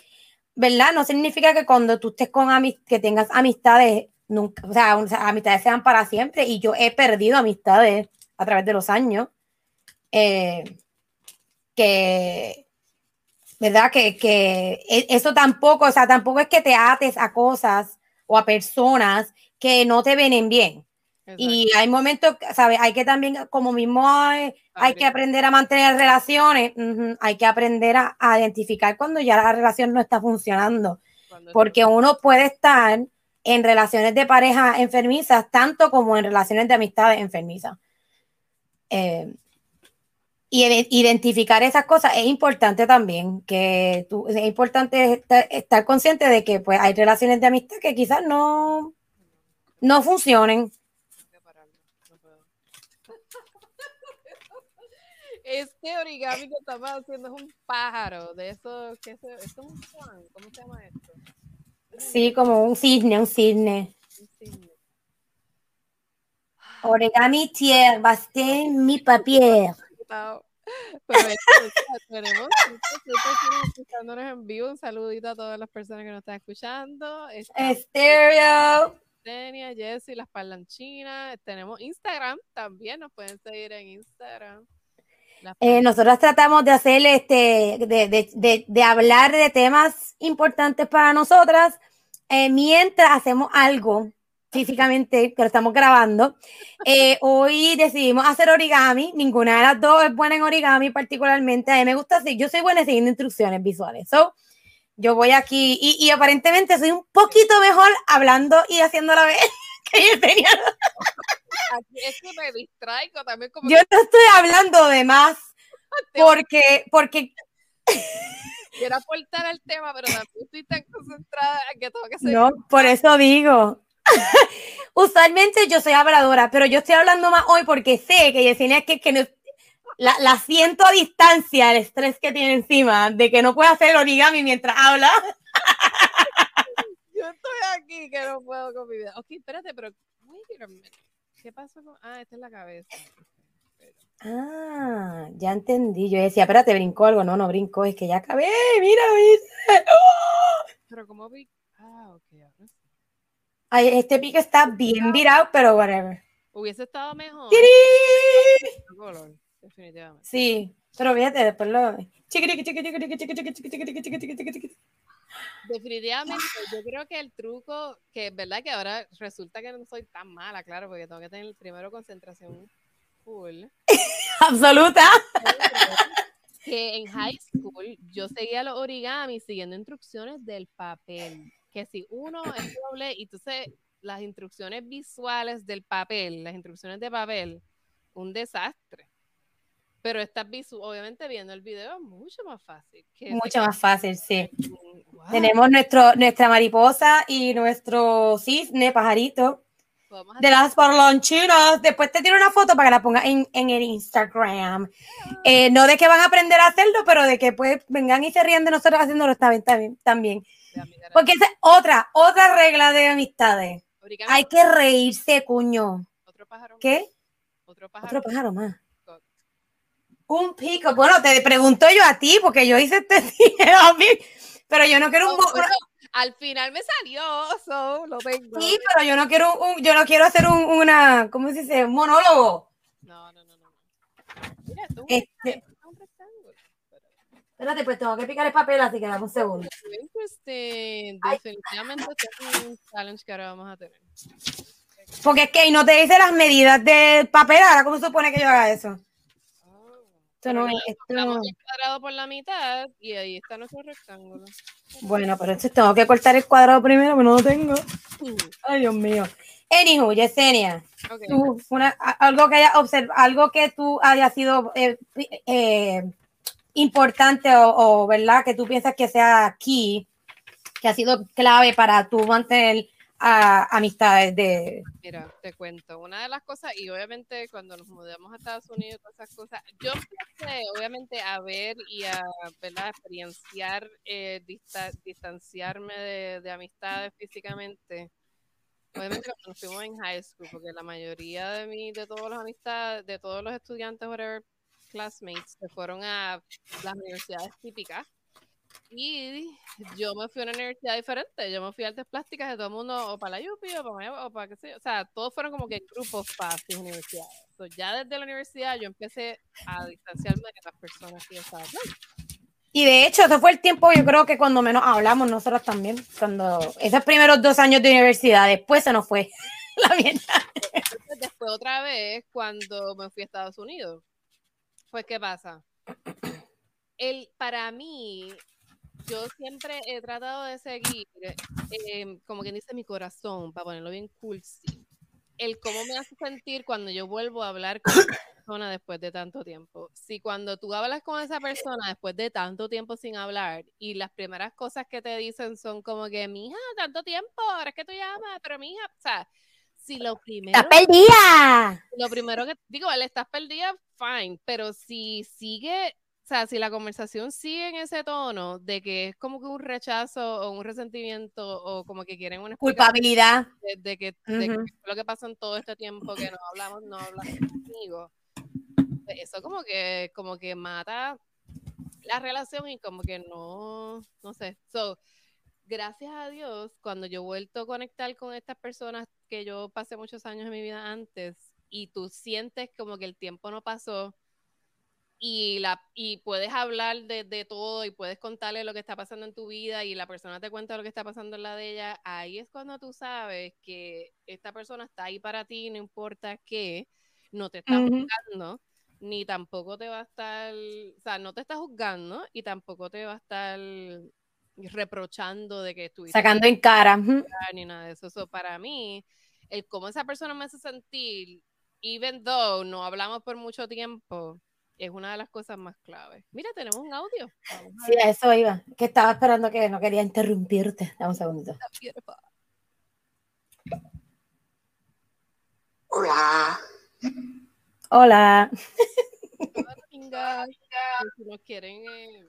¿verdad? No significa que cuando tú estés con amistades, que tengas amistades, nunca, o sea, amistades sean para siempre. Y yo he perdido amistades a través de los años. eh, que, ¿verdad? Que, que e- eso tampoco, o sea, tampoco es que te ates a cosas o a personas que no te vienen bien. Y hay momentos, ¿sabes? Hay que también, como mismo hay, hay que aprender a mantener relaciones, hay que aprender a, a identificar cuando ya la relación no está funcionando. Cuando Porque uno puede estar en relaciones de pareja enfermizas, tanto como en relaciones de amistades enfermizas. Eh, y ide- identificar esas cosas es importante también, que tú, es importante estar, estar consciente de que pues hay relaciones de amistad que quizás no, no funcionen. Este origami que estamos haciendo es un pájaro, de esos, ¿qué es? Esto es un swan, ¿cómo se llama esto? Sí, como un cisne, un cisne. Un cisne. Origami tier, basté mi papier. Pero es que, tenemos cinco, seis personas escuchándonos en vivo. Un saludito a todas las personas que nos están escuchando. Estéreo. Tenia, Jessy, las parlanchinas. Tenemos Instagram también. Nos pueden seguir en Instagram. Eh, nosotros tratamos de hacer este, de, de- de- de hablar de temas importantes para nosotras eh, mientras hacemos algo físicamente, que lo estamos grabando. Eh, hoy decidimos hacer origami. Ninguna de las dos es buena en origami, particularmente. A mí me gusta así. Yo soy buena siguiendo instrucciones visuales. So, yo voy aquí y, y aparentemente soy un poquito mejor hablando y haciendo la vez que yo tenía. Es que me distraigo también como Yo no estoy hablando de más porque, porque que quiero aportar al tema, pero también estoy tan concentrada en que tengo que seguir. No, por eso digo. Usualmente yo soy habladora, pero yo estoy hablando más hoy porque sé que Yesenia es que, que no, la, la, siento a distancia, el estrés que tiene encima de que no puede hacer origami mientras habla. Yo estoy aquí que no puedo con mi vida. Ok, espérate, pero ¿qué pasó con.? Ah, esta es la cabeza. Ah, ya entendí. Yo decía, espérate, brincó algo. No, no brincó, es que ya acabé. Mira, Pero como vi. Ah, ok, ahora sí. Ay, este pico está bien virado, pero whatever. Hubiese estado mejor. Color, definitivamente. Sí, pero fíjate, después lo. Definitivamente, yo creo que el truco, que es verdad que ahora resulta que no soy tan mala, claro, porque tengo que tener primero concentración full. Absoluta. Que en high school yo seguía los origamis siguiendo instrucciones del papel. Que si uno es doble y entonces las instrucciones visuales del papel, las instrucciones de papel, un desastre. Pero estás obviamente viendo el video es mucho más fácil. mucho más fácil, sí. Tenemos nuestro, nuestra mariposa y nuestro cisne, pajarito. De las parlanchinas. Después te tiro una foto para que la pongas en, en el Instagram. Eh, no de que van a aprender a hacerlo, pero de que pues vengan y se rían de nosotros haciéndolo también. también. Porque esa es otra, otra regla de amistades. Hay que reírse, cuño. ¿Otro pájaro? ¿Qué? Otro pájaro. Otro pájaro más. Un pico. Bueno, te pregunto yo a ti, porque yo hice este pero yo no quiero un. al final me salió, so, lo tengo. Sí, pero yo no quiero un, yo no quiero hacer un, una, ¿cómo se dice? Un monólogo. No, no, no, no. Mira, tú, este. Espérate, pues tengo que picar el papel, así que dame un segundo. Este, definitivamente este es un challenge que ahora vamos a tener. Porque es que no te dice las medidas del papel, ahora cómo se supone que yo haga eso. Esto no es. Esto cuadrado por la mitad y ahí está nuestro rectángulo. Bueno, pero entonces tengo que cortar el cuadrado primero, pero no lo tengo. Ay, Dios mío. Anywho, Yesenia, okay. tú, una, algo que haya observado, algo que tú haya sido eh, eh, importante o, o, verdad que tú piensas que sea aquí, que ha sido clave para tú mantener a amistades de... Mira, te cuento, una de las cosas, y obviamente cuando nos mudamos a Estados Unidos, todas esas cosas, yo empecé obviamente a ver y a ¿verdad? experienciar, eh, dista distanciarme de, de, amistades físicamente. Obviamente cuando nos fuimos en high school, porque la mayoría de mí, de todos los amistades, de todos los estudiantes, whatever, classmates, se fueron a las universidades típicas y yo me fui a una universidad diferente. Yo me fui a artes plásticas de todo el mundo, o para la UPI, o para, o para qué sé O sea, todos fueron como que grupos para sus universidades. ya desde la universidad yo empecé a distanciarme de las personas que estaban Y de hecho, ese fue el tiempo, yo creo que cuando menos hablamos nosotros también, cuando esos primeros dos años de universidad, después se nos fue la mierda. Después otra vez, cuando me fui a Estados Unidos, pues ¿qué pasa? El, para mí, yo siempre he tratado de seguir, eh, como quien dice, mi corazón, para ponerlo bien cursi, el cómo me hace sentir cuando yo vuelvo a hablar con esa persona después de tanto tiempo. Si cuando tú hablas con esa persona después de tanto tiempo sin hablar y las primeras cosas que te dicen son como que, mija, tanto tiempo, ahora es que tú llamas, pero mija, o sea, si lo primero... ¡Estás perdida! Lo primero que, digo, él estás perdida, fine, pero si sigue o sea, si la conversación sigue en ese tono de que es como que un rechazo o un resentimiento o como que quieren una culpabilidad de, que, lo que pasó en todo este tiempo que no hablamos, no hablamos conmigo, pues eso como que como que mata la relación y como que no, no sé. So, gracias a Dios, cuando yo he vuelto a conectar con estas personas que yo pasé muchos años en mi vida antes y tú sientes como que el tiempo no pasó y, la, y puedes hablar de, de, todo y puedes contarle lo que está pasando en tu vida y la persona te cuenta lo que está pasando en la de ella, ahí es cuando tú sabes que esta persona está ahí para ti, no importa qué, no te está juzgando, ni tampoco te va a estar, o sea, no te está juzgando y tampoco te va a estar reprochando de que estuviste sacando en cara ni nada de eso. eso para mí el cómo esa persona me hace sentir even though no hablamos por mucho tiempo es una de las cosas más claves. Mira, tenemos un audio. Sí, a eso iba. Que estaba esperando que no quería interrumpirte. Dame un segundito. Hola. Hola. Si nos quieren eh,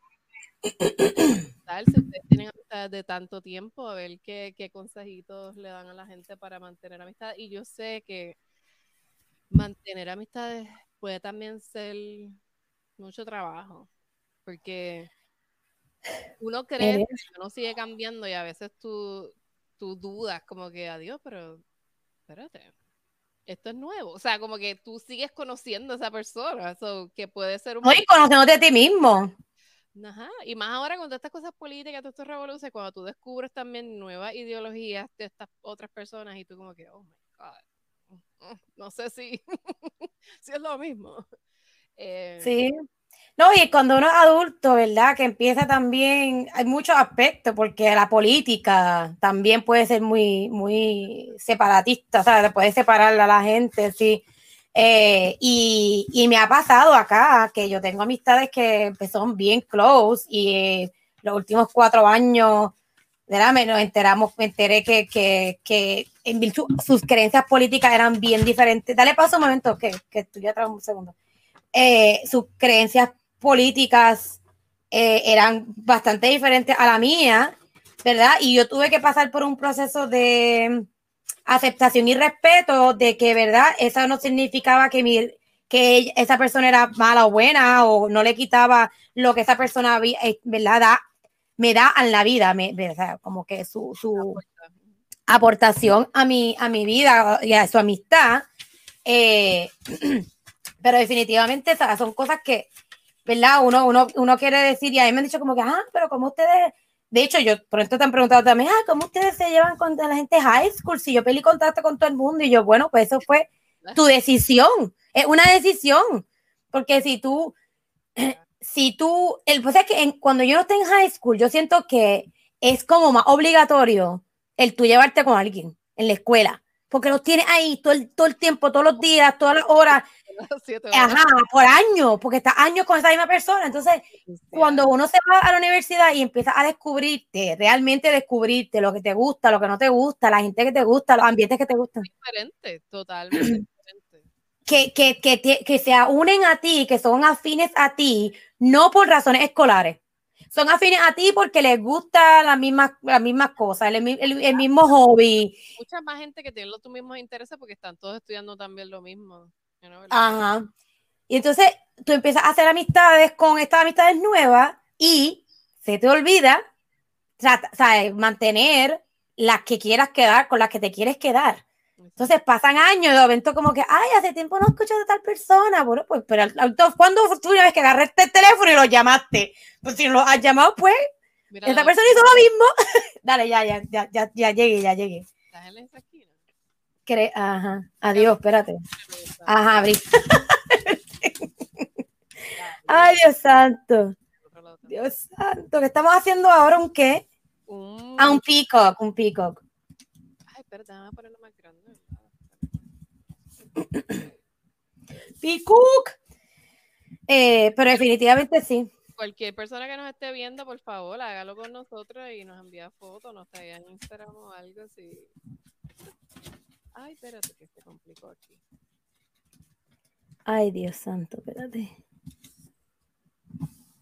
si ustedes tienen amistades de tanto tiempo, a ver qué, qué consejitos le dan a la gente para mantener amistad. Y yo sé que mantener amistades puede también ser mucho trabajo, porque uno cree que uno sigue cambiando y a veces tú, tú dudas como que adiós, pero espérate, esto es nuevo. O sea, como que tú sigues conociendo a esa persona, so, que puede ser un... No, y conociéndote a ti mismo. Ajá, y más ahora con todas estas cosas políticas, todas estas revoluciones, cuando tú descubres también nuevas ideologías de estas otras personas y tú como que, oh my God, no sé si, si es lo mismo. Eh, sí. No, y cuando uno es adulto, ¿verdad? Que empieza también, hay muchos aspectos, porque la política también puede ser muy, muy separatista, ¿sabes? Puede separar a la gente, sí. Eh, y, y, me ha pasado acá que yo tengo amistades que son bien close y eh, los últimos cuatro años, ¿verdad? Me nos enteramos, me enteré que, que, que en sus creencias políticas eran bien diferentes. Dale paso un momento, que, que estoy atrás un segundo. Eh, sus creencias políticas eran bastante diferentes a la mía, ¿verdad? Y yo tuve que pasar por un proceso de aceptación y respeto de que, ¿verdad? Eso no significaba que, mi, que esa persona era mala o buena o no le quitaba lo que esa persona, eh, ¿verdad? me da en la vida, me, como que su, su aportación a mi, a mi vida y a su amistad. Eh, pero definitivamente son cosas que, ¿verdad? Uno, uno, uno quiere decir, y a mí me han dicho como que, ah, pero como ustedes de hecho, yo por esto te han preguntado también, ah, ¿cómo ustedes se llevan con la gente high school? Si yo peleé contacto con todo el mundo y yo, bueno, pues eso fue tu decisión, es una decisión, porque si tú, si tú, el pues es que cuando yo no estoy en high school, yo siento que es como más obligatorio el tú llevarte con alguien en la escuela, porque los tienes ahí todo el, todo el tiempo, todos los días, todas las horas, Ajá, por años, porque está años con esa misma persona. Entonces, cuando uno se va a la universidad y empieza a descubrirte, realmente descubrirte lo que te gusta, lo que no te gusta, la gente que te gusta, los ambientes que te gustan. Diferente, totalmente diferente. Que, que, que, que se unen a ti, que son afines a ti, no por razones escolares. Son afines a ti porque les gusta las mismas, las mismas cosas, el, el mismo hobby. Mucha más gente que tiene los mismos intereses porque están todos estudiando también lo mismo. Ajá. Y entonces tú empiezas a hacer amistades con estas amistades nuevas y se te olvida ¿sabes? mantener las que quieras quedar, con las que te quieres quedar. Entonces pasan años y de momento como que, ay, hace tiempo no escucho de tal persona. Bueno, pues, pero ¿cuándo fue una vez que agarraste el teléfono y lo llamaste? Pues si no lo has llamado, pues, esta persona hizo lo mismo. Dale, ya, ya, ya, ya, ya llegué, ya llegué. ¿Estás en Ajá. Adiós, espérate. Ajá, abrí. Ay, Dios santo. Dios santo. ¿Qué estamos haciendo ahora? ¿Un qué? Un... Ah, un peacock, un peacock. Ay, espérate, a ponerlo más grande. Peacock. Eh, pero definitivamente sí. Cualquier persona que nos esté viendo, por favor, hágalo con nosotros y nos envía fotos, nos traiga en Instagram o algo así. Ay, espérate que se complicó aquí. Ay, Dios santo, espérate.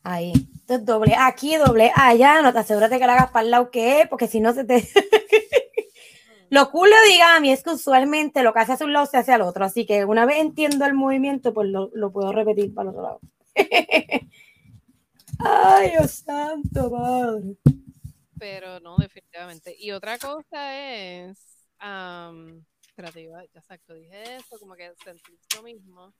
Ahí. Entonces, doble aquí, doble allá. No te asegúrate que la hagas para el lado que es, porque si no se te. lo cool de mí es que usualmente lo que hace hacia un lado se hace al otro. Así que una vez entiendo el movimiento, pues lo, lo puedo repetir para el otro lado. Ay, Dios santo, padre. Pero no, definitivamente. Y otra cosa es exacto, dije eso, como que sentir lo mismo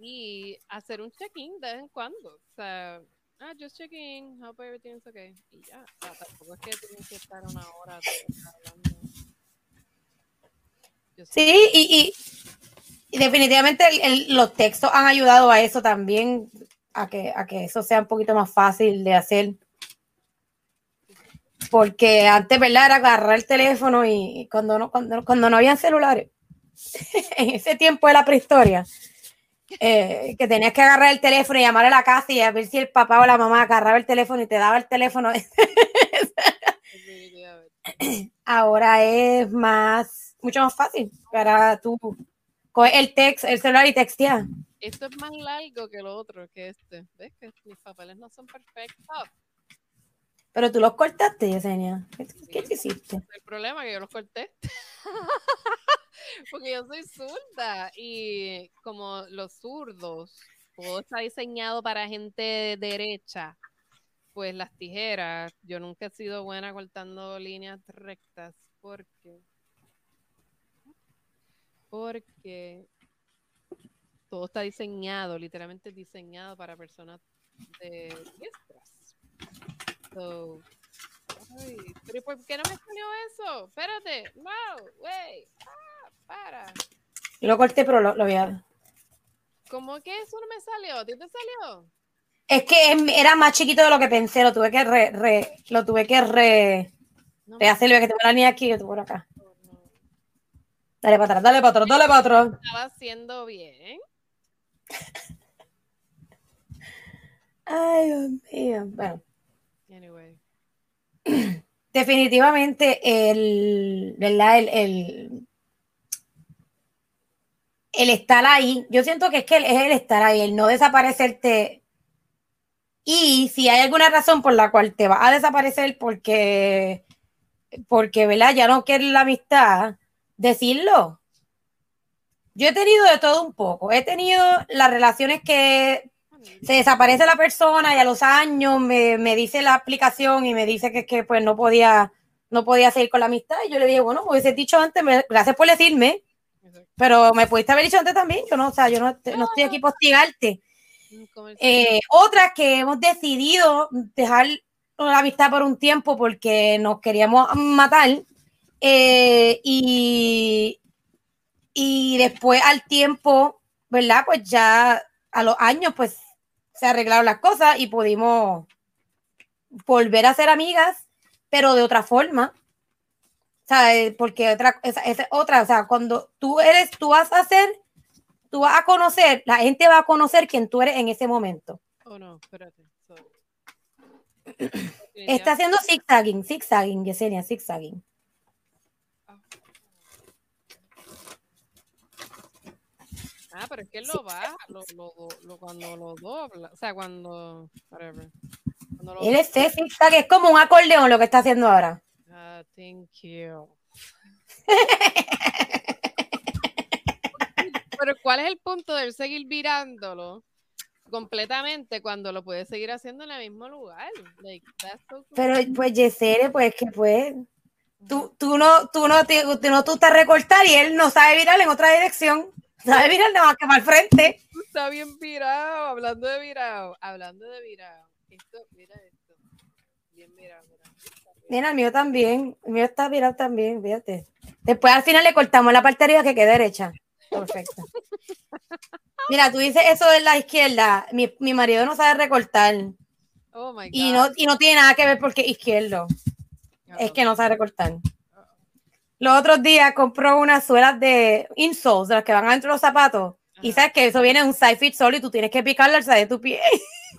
y hacer un check-in de vez en cuando. O sea, ah, just checking, hope everything's okay. Y ya, o sea, tampoco es que tienen que estar una hora hablando. Sí, y, y, definitivamente los textos han ayudado a eso también, a que, a que eso sea un poquito más fácil de hacer porque antes, ¿verdad? Era agarrar el teléfono y cuando no, cuando, cuando no habían celulares, en ese tiempo de la prehistoria, eh, que tenías que agarrar el teléfono y llamar a la casa y a ver si el papá o la mamá agarraba el teléfono y te daba el teléfono. Ahora es más, mucho más fácil para tú Coge el text, el celular y textea. Esto es más largo que lo otro, que este. ¿Ves que mis papeles no son perfectos? Pero tú los cortaste, Yesenia. ¿Qué, qué te hiciste? El problema es que yo los corté. Porque yo soy zurda y como los zurdos, todo está diseñado para gente derecha. Pues las tijeras, yo nunca he sido buena cortando líneas rectas porque porque todo está diseñado, literalmente diseñado para personas de diestras. So, ay, pero ¿por qué no me salió eso? Espérate, no, wey, ah, para. Yo lo corté, pero lo, lo voy a... ¿Cómo que eso no me salió? ¿A ti te salió? Es que era más chiquito de lo que pensé, lo tuve que re, re- lo tuve que re, No me rehacerlo, que tengo la niña aquí y tú por acá. no. Dale para atrás, dale para atrás, dale para atrás. Estaba haciendo bien. Ay, Dios mío. Bueno, Anyway. definitivamente el, ¿verdad? El, el, el estar ahí, yo siento que es que es el estar ahí, el no desaparecerte. Y si hay alguna razón por la cual te vas a desaparecer porque, porque, ¿verdad? Ya no quieres la amistad, decirlo. Yo he tenido de todo un poco. He tenido las relaciones que se desaparece la persona y a los años me, me dice la aplicación y me dice que, que pues no podía, no podía seguir con la amistad. Y yo le dije, bueno, pues hubiese dicho antes, me- gracias por decirme, pero me pudiste haber dicho antes también. Yo no, o sea, yo no, no estoy aquí por hostigarte. Eh, otras que hemos decidido dejar la amistad por un tiempo porque nos queríamos matar eh, y, y después al tiempo, ¿verdad? Pues ya a los años pues se arreglaron las cosas y pudimos volver a ser amigas, pero de otra forma. O sea, eh, porque otra, esa, esa es otra, o sea, cuando tú eres, tú vas a ser, tú vas a conocer, la gente va a conocer quién tú eres en ese momento. Oh, no, espérate. sorry. Está haciendo zigzagging, zigzagging, Yesenia, zigzagging. Ah, pero es que él lo baja, lo, lo, lo- cuando lo dobla, o sea, cuando, whatever. Cuando lo Él es zigzag, es como un acordeón lo que está haciendo ahora. Ah, thank you. Pero ¿cuál es el punto de él seguir virándolo completamente cuando lo puede seguir haciendo en el mismo lugar? Like, that's so cool. Pero pues Yesenia, pues que pues, tú, tú no, tú no, tú no, tú estás recortar y él no sabe virar en otra dirección. Sabe virar nada más que para el frente. Está bien virado, hablando de virado, hablando de virado. Esto, mira esto. Bien virado, mira. Mira, el mío también, el mío está virado también, fíjate. Después al final le cortamos la parte arriba que quede derecha. Perfecto. Mira, tú dices eso de la izquierda. Mi, mi marido no sabe recortar. Oh my God. Y no, y no tiene nada que ver porque izquierdo. Es que no sabe recortar. Los otros días compró unas suelas de insoles, de las que van adentro de los zapatos. Y Ajá. sabes que eso viene en un side fit solo y tú tienes que picarle al side de tu pie.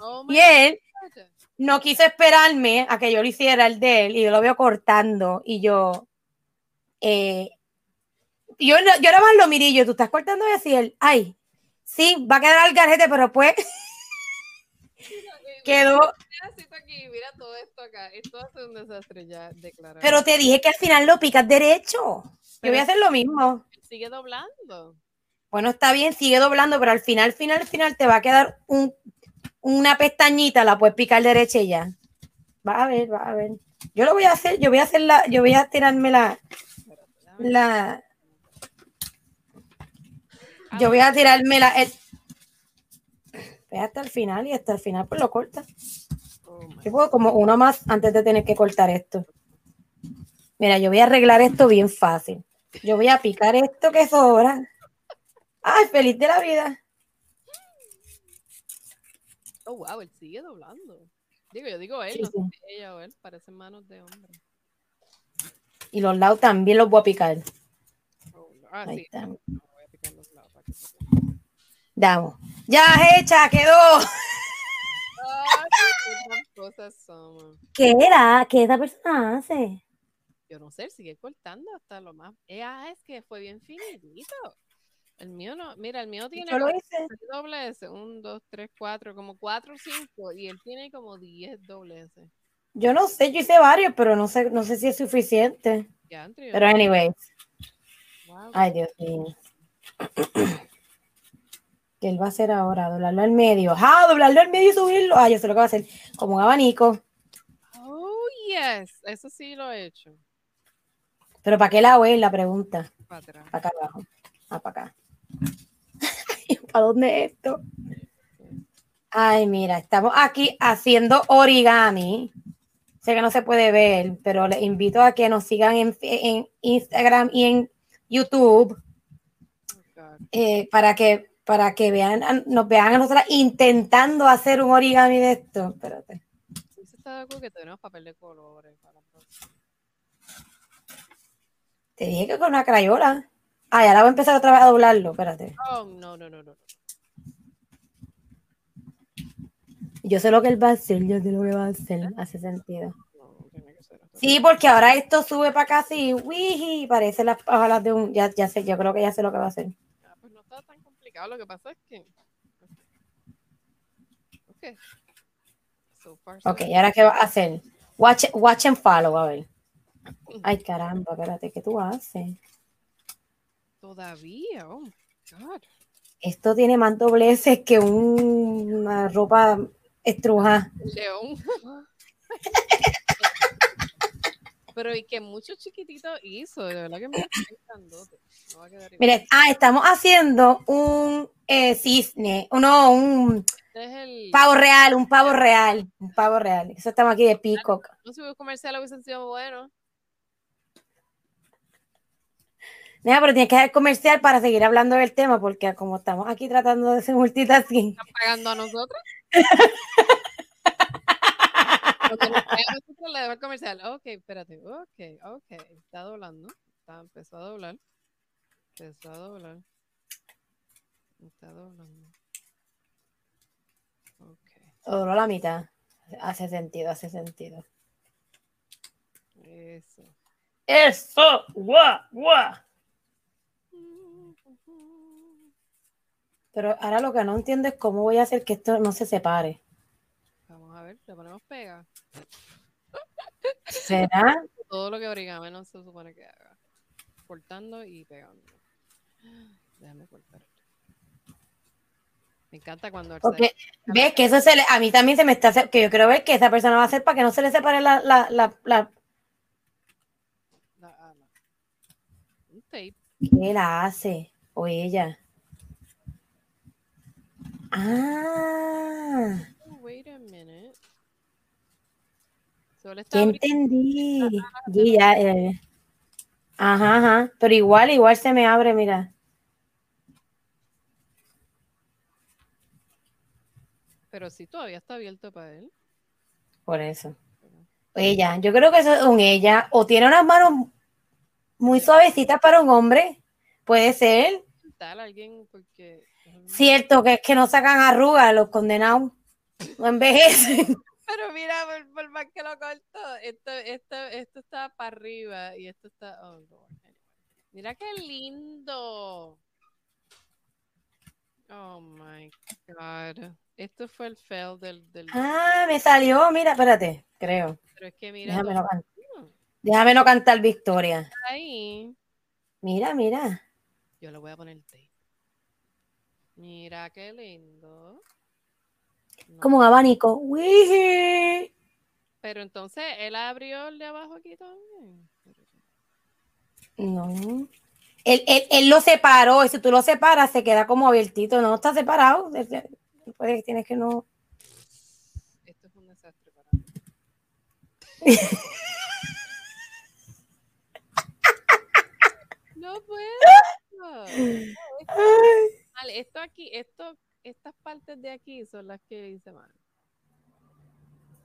Oh Y él God. no quiso esperarme a que yo lo hiciera el de él y yo lo veo cortando y yo eh, yo, no- yo nada más lo miré y yo, tú estás cortando y así él, ay, sí, va a quedar al garete, pero pues quedó, pedacito aquí, mira todo esto acá. Esto hace un desastre ya declarado. pero te dije que al final lo picas derecho. Yo voy a hacer lo mismo. sigue doblando. Bueno, está bien, sigue doblando, pero al final, final, final te va a quedar un, una pestañita, la puedes picar derecha y ya. Vas a ver, vas a ver. Yo lo voy a hacer, yo voy a hacer la, yo voy a tirarme la, la, yo voy a tirarme la, el, ve hasta el final y hasta el final pues lo corta. Yo puedo como uno más antes de tener que cortar esto. Mira, yo voy a arreglar esto bien fácil. Yo voy a picar esto que sobra. Ay, feliz de la vida. Oh, wow, él sigue doblando. Digo, yo digo él, Sí, no sí. sé si ella o él, parecen manos de hombre. Y los lados también los voy a picar. Oh, ah, Ahí sí, está. no, voy a picar los lados para que se Damos. Ya hecha, quedó. Qué cosas somos. ¿Qué era? ¿Qué esa persona hace? Yo no sé, sigue cortando hasta lo más. Eh, ah, es que fue bien finito. El mío no, mira, el mío tiene lo hice. doble S, un, dos, tres, cuatro, como cuatro o cinco, y él tiene como diez doble S. Yo no sé, yo hice varios, pero no sé, no sé si es suficiente. Ya, Pero anyways, wow. ay Dios mío. ¿Qué él va a hacer ahora? Doblarlo al medio. ¡Ah! Doblarlo al medio y subirlo. Ah, yo sé lo que va a hacer. Como un abanico. Oh, yes, eso sí lo he hecho. Pero ¿para qué lado es la pregunta? Para atrás. Para acá abajo. Ah, para acá. ¿Para dónde es esto? Ay, mira, estamos aquí haciendo origami. Sé que no se puede ver, pero les invito a que nos sigan en, en Instagram y en YouTube Oh, eh, para que para que vean, nos vean a nosotras intentando hacer un origami de esto. Espérate. Eso está de acuerdo que tenemos papel de colores para. Te dije que con una crayola. Ah, ya la voy a empezar otra vez a doblarlo. Espérate. Oh, no, no, no, no. Yo sé lo que él va a hacer, yo sé lo que va a hacer. Hace sentido. Sí, porque ahora esto sube para acá así, uy, parece las hojas de un, ya, ya sé, yo creo que ya sé lo que va a hacer. Ah, pues no está tan complicado. Lo que pasa es que. Ok. So far, so Ok, ¿y ahora qué va a hacer? Watch, watch and follow, a ver. Ay, caramba, espérate, ¿qué tú haces? Todavía, oh my God. Esto tiene más dobleces que un- una ropa estrujada. León. Pero y que mucho chiquitito hizo, de verdad que me. No. Mire, ah, estamos haciendo un eh, cisne, no, un Este el. pavo real, un pavo real, un pavo real. Eso estamos aquí de peacock. No sé si comercial hubiese sido bueno. Mira, pero tienes que hacer comercial para seguir hablando del tema, porque como estamos aquí tratando de hacer multitasking, ¿Están pagando a nosotros? Porque le dejo el comercial. Ok, espérate. Ok, ok. Está doblando. Está, empezó a doblar. Empezó a doblar. Está doblando. Ok. dobló la mitad. Hace sentido, hace sentido. Eso. Eso, guau, guau. Pero ahora lo que no entiendo es cómo voy a hacer que esto no se separe. Vamos a ver, le ponemos pega. ¿Será? Todo lo que origami no se supone que haga. Cortando y pegando. Déjame cortar. Me encanta cuando se- Porque ves que eso se le, a mí también se me está que yo creo ver que esa persona va a hacer para que no se le separe la, la, la, la. Un tape. ¿qué la hace? O ella. Ah, Oh, wait a minute. Ya entendí. Ya, eh. Ajá, ajá. Pero igual, igual se me abre, mira. Pero sí, todavía está abierto para él. Por eso. Ella, yo creo que eso es un ella. O tiene unas manos muy suavecitas para un hombre. Puede ser. Tal alguien porque. Cierto que es que no sacan arrugas los condenados. No envejecen. Pero mira, por, por más que lo corto, esto, esto, esto está para arriba y esto está. Oh, Lord. Mira qué lindo. Oh my God. Esto fue el fail del. del Ah, me salió. Mira, espérate. Creo. pero es que mira. Déjame no, can- déjame no cantar Victoria. ahí. Mira, mira. Yo le voy a poner tape. Mira qué lindo. Como un abanico. Uy. Pero entonces él abrió el de abajo aquí también. No. Él, él- él lo separó. Y si tú lo separas, se queda como abiertito. No está separado. Tienes que no. Esto es un desastre para mí. no puedo. Vale, esto aquí, esto, estas partes de aquí son las que hice mal.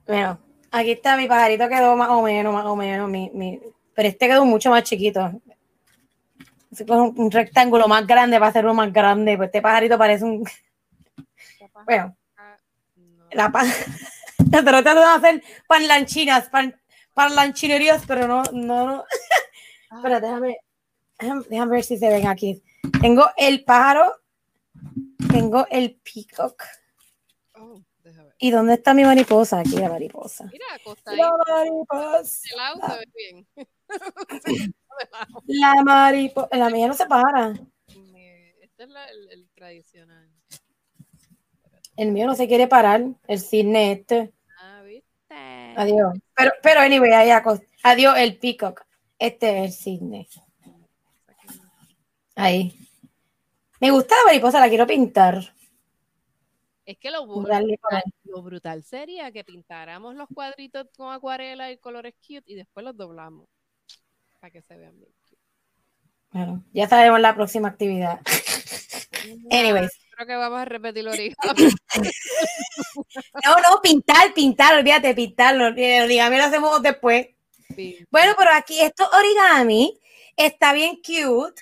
Bueno, aquí está mi pajarito quedó más o menos, más o menos. Mi, mi- pero este quedó mucho más chiquito. Así que un, un rectángulo más grande para hacerlo más grande. Pues este pajarito parece un. Bueno, acá, no. la pa... Tratando de hacer panlanchinas, pan, parlanchinerías, pero no, no, no. Ah, Espera, déjame, déjame, déjame ver si se ven aquí. Tengo el pájaro, tengo el peacock. Oh. ¿Y dónde está mi mariposa? Aquí la mariposa. Mira, La mariposa. de lado se ve bien. La mariposa. La mía no se para. Este es la- el, el tradicional. El mío no se quiere parar. El cisne este. Ah, ¿viste? Adiós. Pero, pero anyway, ahí acost- Adiós, el peacock. Este es el cisne. Ahí. Me gusta la mariposa, la quiero pintar. Es que lo, color. lo brutal sería que pintáramos los cuadritos con acuarela y colores cute y después los doblamos para que se vean bien. cute. Bueno, ya sabemos la próxima actividad. Anyways. Creo que vamos a repetir lo original. No, no, pintar, pintar, olvídate, pintarlo. El origami lo hacemos después. Bueno, pero aquí estos origami está bien cute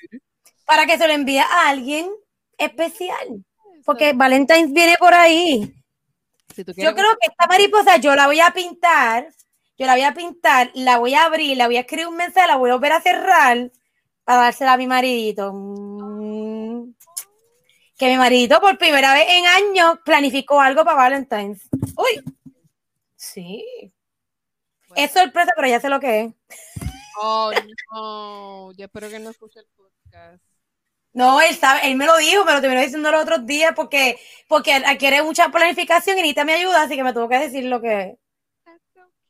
para que se lo envíe a alguien especial. Porque Valentine's viene por ahí. si tú Yo creo que esta mariposa yo la voy a pintar. Yo la voy a pintar, la voy a abrir, la voy a escribir un mensaje, la voy a volver a cerrar para dársela a mi maridito. Mm. Que mi maridito por primera vez en años planificó algo para Valentine's. Uy. Sí. Es sorpresa, pero ya sé lo que es. Oh, no. Yo espero que no escuche el podcast. No, él sabe, él me lo dijo, me lo terminó diciendo los otros días porque, porque quiere mucha planificación y necesita mi ayuda, así que me tuvo que decir lo que.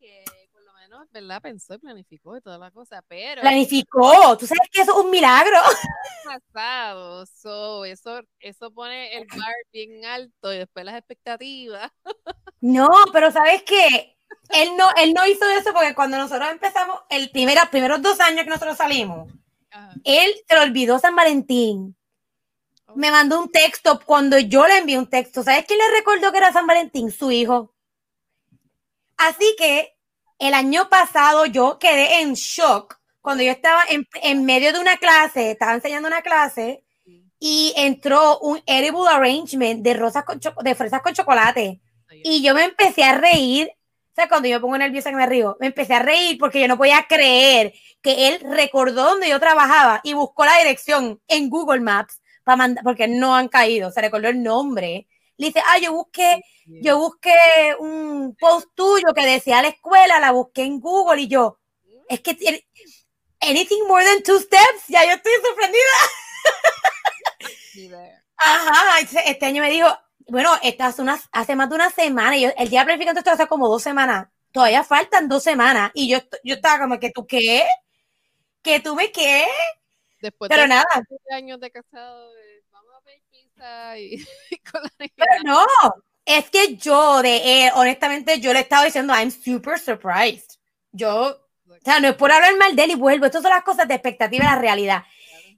Que por lo menos, ¿verdad? Pensó y planificó y toda la cosa, pero Planificó. Tú sabes que eso es un milagro. pasado, so, eso, eso pone el bar bien alto y después las expectativas. No, pero ¿sabes qué? Él no, él no hizo eso porque cuando nosotros empezamos, el primer, los primeros dos años que nosotros salimos, Ajá. él se lo olvidó San Valentín. Me mandó un texto cuando yo le envié un texto. ¿Sabes quién le recordó que era San Valentín? Su hijo. Así que el año pasado yo quedé en shock cuando yo estaba en, en medio de una clase, estaba enseñando una clase y entró un edible arrangement de rosas con de fresas con chocolate. Y yo me empecé a reír. O sea, cuando yo me pongo nerviosa que me río, me empecé a reír porque yo no podía creer que él recordó donde yo trabajaba y buscó la dirección en Google Maps para mandar, porque no han caído, se recordó el nombre. Le dice, ah, yo busqué, yo busqué un post tuyo que decía la escuela, la busqué en Google y yo, es que tiene- anything more than two steps, ya yo estoy sorprendida. Ajá, este este año me dijo, bueno, esta hace, unas, hace más de una semana, y yo, el día planificando esto hace como dos semanas, todavía faltan dos semanas, y yo, yo estaba como que tú qué, que tú me qué, Después pero de nada, 20 años de casado, eh, vamos a pedir pizza y, y con la pero no, es que yo de él, honestamente, yo le estaba diciendo, I'm super surprised, yo, o sea, no es por hablar mal de él y vuelvo, estas son las cosas de expectativa y la realidad.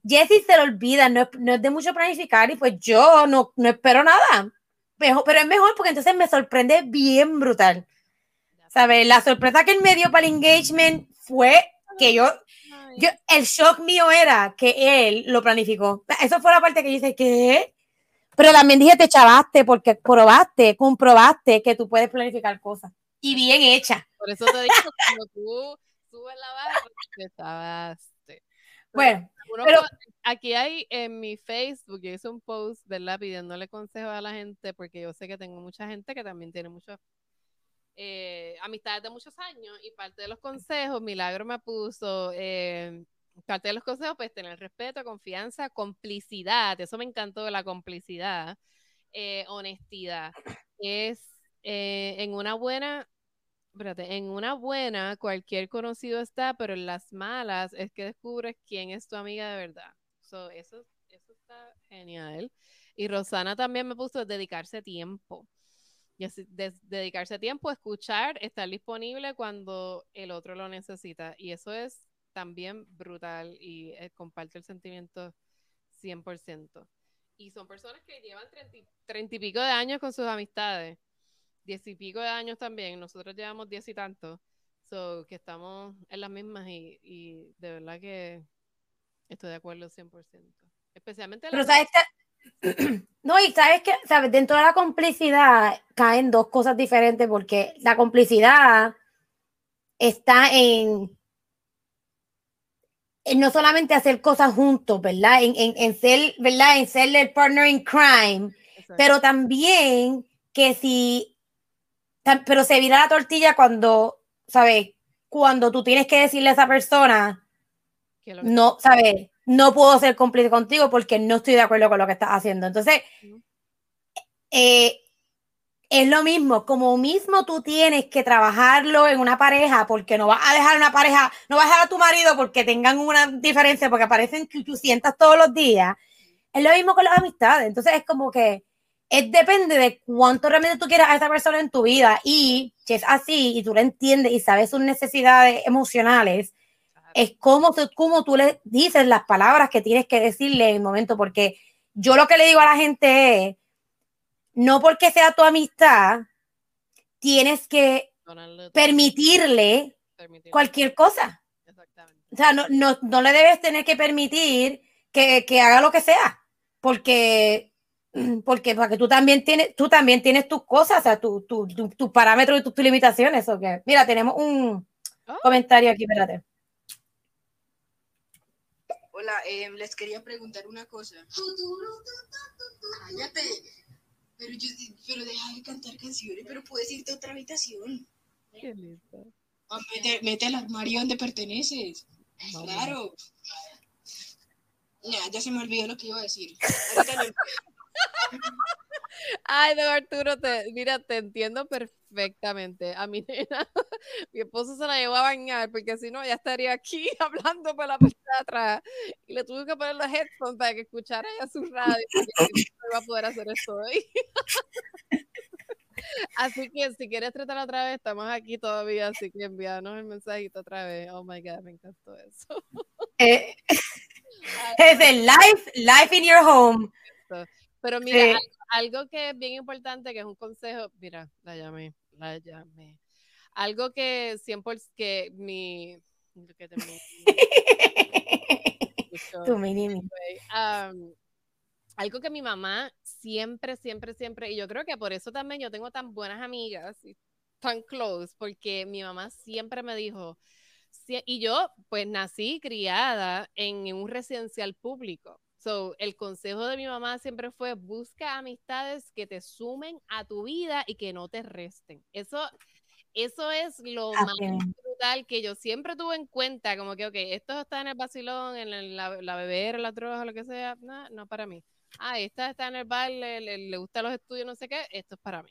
Jessy se lo olvida, no es, no es de mucho planificar y pues yo no, no espero nada. Mejor- pero es mejor porque entonces me sorprende bien brutal. ¿Sabes? La sorpresa que él me dio para el engagement fue que yo, yo, el shock mío era que él lo planificó. Eso fue la parte que yo dije, ¿qué? Pero también dije, te chavaste porque probaste, comprobaste que tú puedes planificar cosas. Y bien hecha. Por eso te digo, cuando tú subes la barra, te chabaste. Bueno, pero- aquí hay en mi Facebook, yo hice un post, ¿verdad? Pidiéndole consejos a la gente, porque yo sé que tengo mucha gente que también tiene muchas eh, amistades de muchos años, y parte de los consejos, Milagro me puso, eh, parte de los consejos, pues tener respeto, confianza, complicidad, eso me encantó de la complicidad, eh, honestidad. Es eh, en una buena en una buena cualquier conocido está, pero en las malas es que descubres quién es tu amiga de verdad. So, eso, eso está genial. Y Rosana también me puso dedicarse tiempo. Y así, dedicarse tiempo, escuchar, estar disponible cuando el otro lo necesita. Y eso es también brutal y eh, comparto el sentimiento 100%. Y son personas que llevan 30, y- 30 y pico de años con sus amistades diez y pico de años también, nosotros llevamos diez y tantos, so que estamos en las mismas y, y de verdad que estoy de acuerdo 100%. Especialmente pero la- sabes que, no, y sabes que, sabes, dentro de la complicidad caen dos cosas diferentes porque la complicidad está en no solamente hacer cosas juntos, ¿verdad? En, en, en, ser, ¿verdad? En ser el partner in crime, pero también que si, pero se vira la tortilla cuando, ¿sabes? Cuando tú tienes que decirle a esa persona, no, ¿sabes? No puedo ser cómplice contigo porque no estoy de acuerdo con lo que estás haciendo. Entonces, eh, es lo mismo, como mismo tú tienes que trabajarlo en una pareja, porque no vas a dejar una pareja, no vas a dejar a tu marido porque tengan una diferencia, porque aparecen que tú sientas todos los días. Es lo mismo con las amistades. Entonces es como que es depende de cuánto realmente tú quieras a esa persona en tu vida. Y si es así y tú le entiendes y sabes sus necesidades emocionales, es como, como tú le dices las palabras que tienes que decirle en el momento, porque yo lo que le digo a la gente es, no porque sea tu amistad, tienes que permitirle cualquier cosa. O sea, no, no, no, le debes tener que permitir que, que, haga lo que sea, porque, porque, porque tú también tienes, tú también tienes tus cosas, o sea, tus tu, tu, parámetros y tus, limitaciones. Okay. Mira, tenemos un oh. comentario aquí, espérate. Hola, eh, les quería preguntar una cosa. Cállate. Pero, yo, pero deja de cantar canciones, pero puedes irte a otra habitación. Qué lindo. Ah, mete, mete, al armario donde perteneces. claro. Ya, ya se me olvidó lo que iba a decir. Ay, don Arturo, te, mira, te entiendo perfectamente. A mi nena, mi esposo se la llevó a bañar porque si no, ya estaría aquí hablando por la parte de atrás. Y le tuve que poner los headphones para que escuchara ella su radio. Porque no iba a poder hacer esto hoy. Así que si quieres tratar otra vez, estamos aquí todavía, así que envíanos el mensajito otra vez. Oh my God, me encantó eso. Eh, es el life, life in your home. Pero mira, algo, que es bien importante, que es un consejo, mira, la llamé, la llamé. Algo que siempre, que mi... Que tu mini. Um, algo que mi mamá siempre, siempre, siempre, y yo creo que por eso también yo tengo tan buenas amigas y tan close, porque mi mamá siempre me dijo, y yo pues nací criada en un residencial público. So, el consejo de mi mamá siempre fue busca amistades que te sumen a tu vida y que no te resten. Eso, eso es lo más brutal que yo siempre tuve en cuenta, como que, ok, esto está en el vacilón, en la, la bebera, la droga, lo que sea, no, no para mí. Ah, esta está en el bar, le, le, gustan los estudios, no sé qué, esto es para mí.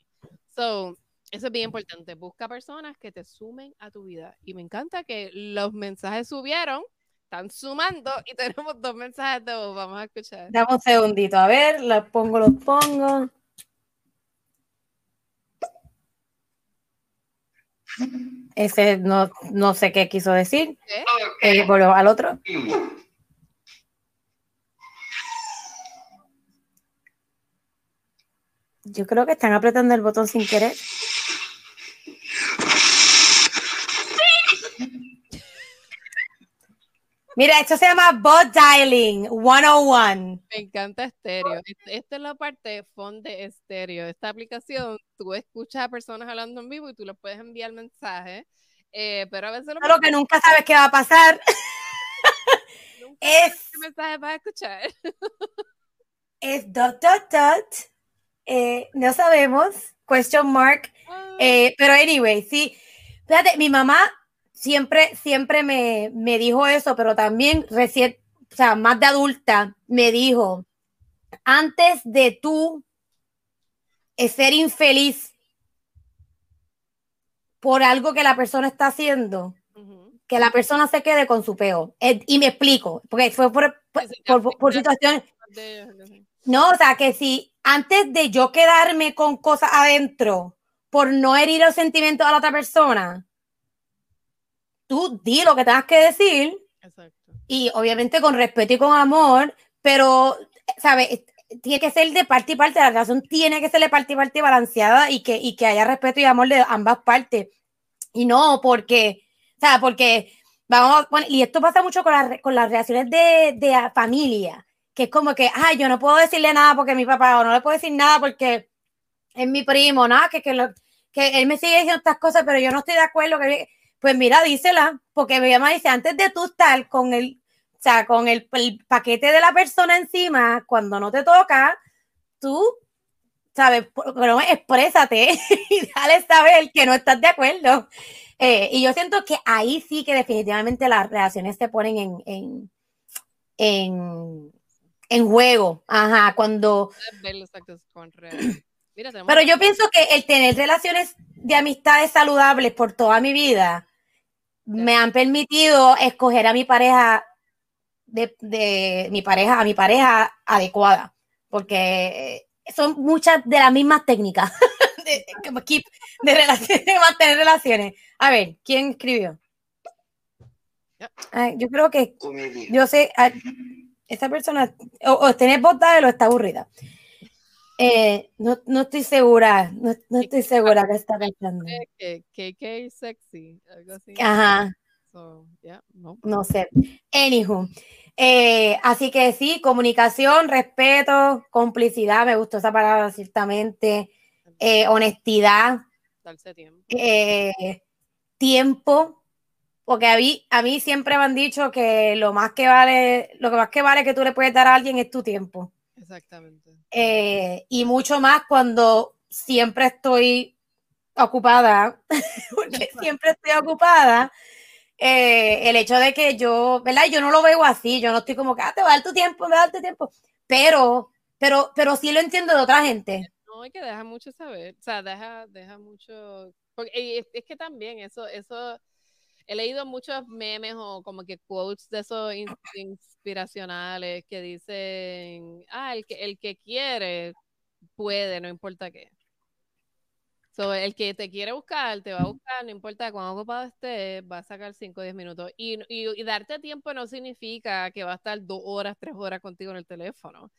So, eso es bien importante. Busca personas que te sumen a tu vida. Y me encanta que los mensajes subieron están sumando y tenemos dos mensajes de voz. Vamos a escuchar. Dame un segundito, a ver, los pongo, los pongo. Ese no, no sé qué quiso decir. ¿Qué? Eh, al otro. Yo creo que están apretando el botón sin querer. Mira, esto se llama Bot Dialing 101. Me encanta estéreo. Esta es la parte fond de estéreo. Esta aplicación, tú escuchas a personas hablando en vivo y tú les puedes enviar mensajes. Eh, pero a veces lo Solo que nunca sabes qué va a pasar. es. ¿Qué mensaje vas a escuchar? es dot dot dot. Eh, no sabemos. Question mark. Ah. Eh, pero anyway, sí. Fíjate, mi mamá siempre, siempre me, me dijo eso, pero también recién, o sea, más de adulta, me dijo, antes de tú ser infeliz por algo que la persona está haciendo, que la persona se quede con su peo. Y me explico, porque fue por, por, por, situación. No, o sea, que si antes de yo quedarme con cosas adentro por no herir el sentimiento a la otra persona, tú di lo que tengas que decir. Y obviamente con respeto y con amor, pero, ¿sabes? Tiene que ser de parte y parte, la relación tiene que ser de parte y parte balanceada y que, y que haya respeto y amor de ambas partes. Y no porque, o porque vamos a y esto pasa mucho con, con las relaciones de, de familia, que es como que, ay, yo no puedo decirle nada porque mi papá, o no le puedo decir nada porque es mi primo, nada, que, que, que él me sigue diciendo estas cosas, pero yo no estoy de acuerdo. Que, pues mira, dísela, porque mi mamá dice, antes de tú estar con el, sea, con el, el paquete de la persona encima, cuando no te toca, tú, sabes, pero exprésate y dale saber que no estás de acuerdo. Eh, y yo siento que ahí sí que definitivamente las relaciones se ponen en, en, en, en juego. Ajá, cuando... Pero yo pienso que el tener relaciones de amistades saludables por toda mi vida me han permitido escoger a mi pareja de, de, mi pareja a mi pareja adecuada porque son muchas de las mismas técnicas de, de, relaciones, de mantener relaciones. A ver, ¿quién escribió? yo creo que yo sé, esta persona o, o tenés voz o está aburrida. Eh, no, no, estoy segura, no, no estoy segura que está pensando. KK sexy, algo así. Ajá. no. no sé. Anywho. Eh, así que sí, comunicación, respeto, complicidad, me gustó esa palabra ciertamente, eh, honestidad, tiempo. Eh, tiempo, porque a mí, a mí siempre me han dicho que lo más que vale, lo que más que vale que tú le puedes dar a alguien es tu tiempo. Exactamente. y mucho más cuando siempre estoy ocupada, porque siempre estoy ocupada eh, el hecho de que yo, ¿verdad? Yo no lo veo así, yo no estoy como que, ah, te va a dar tu tiempo, me va a dar tu tiempo, pero, pero, pero sí lo entiendo de otra gente. No, hay que deja mucho saber, o sea, deja, deja mucho, porque es, que también eso, eso, he leído muchos memes o como que quotes de esos inspiracionales que dicen, ah, el que, el que quiere puede, no importa qué. So, el que te quiere buscar, te va a buscar, no importa cuán ocupado estés, va a sacar 5 o 10 minutos. Y, y, darte tiempo no significa que va a estar 2 horas, 3 horas contigo en el teléfono.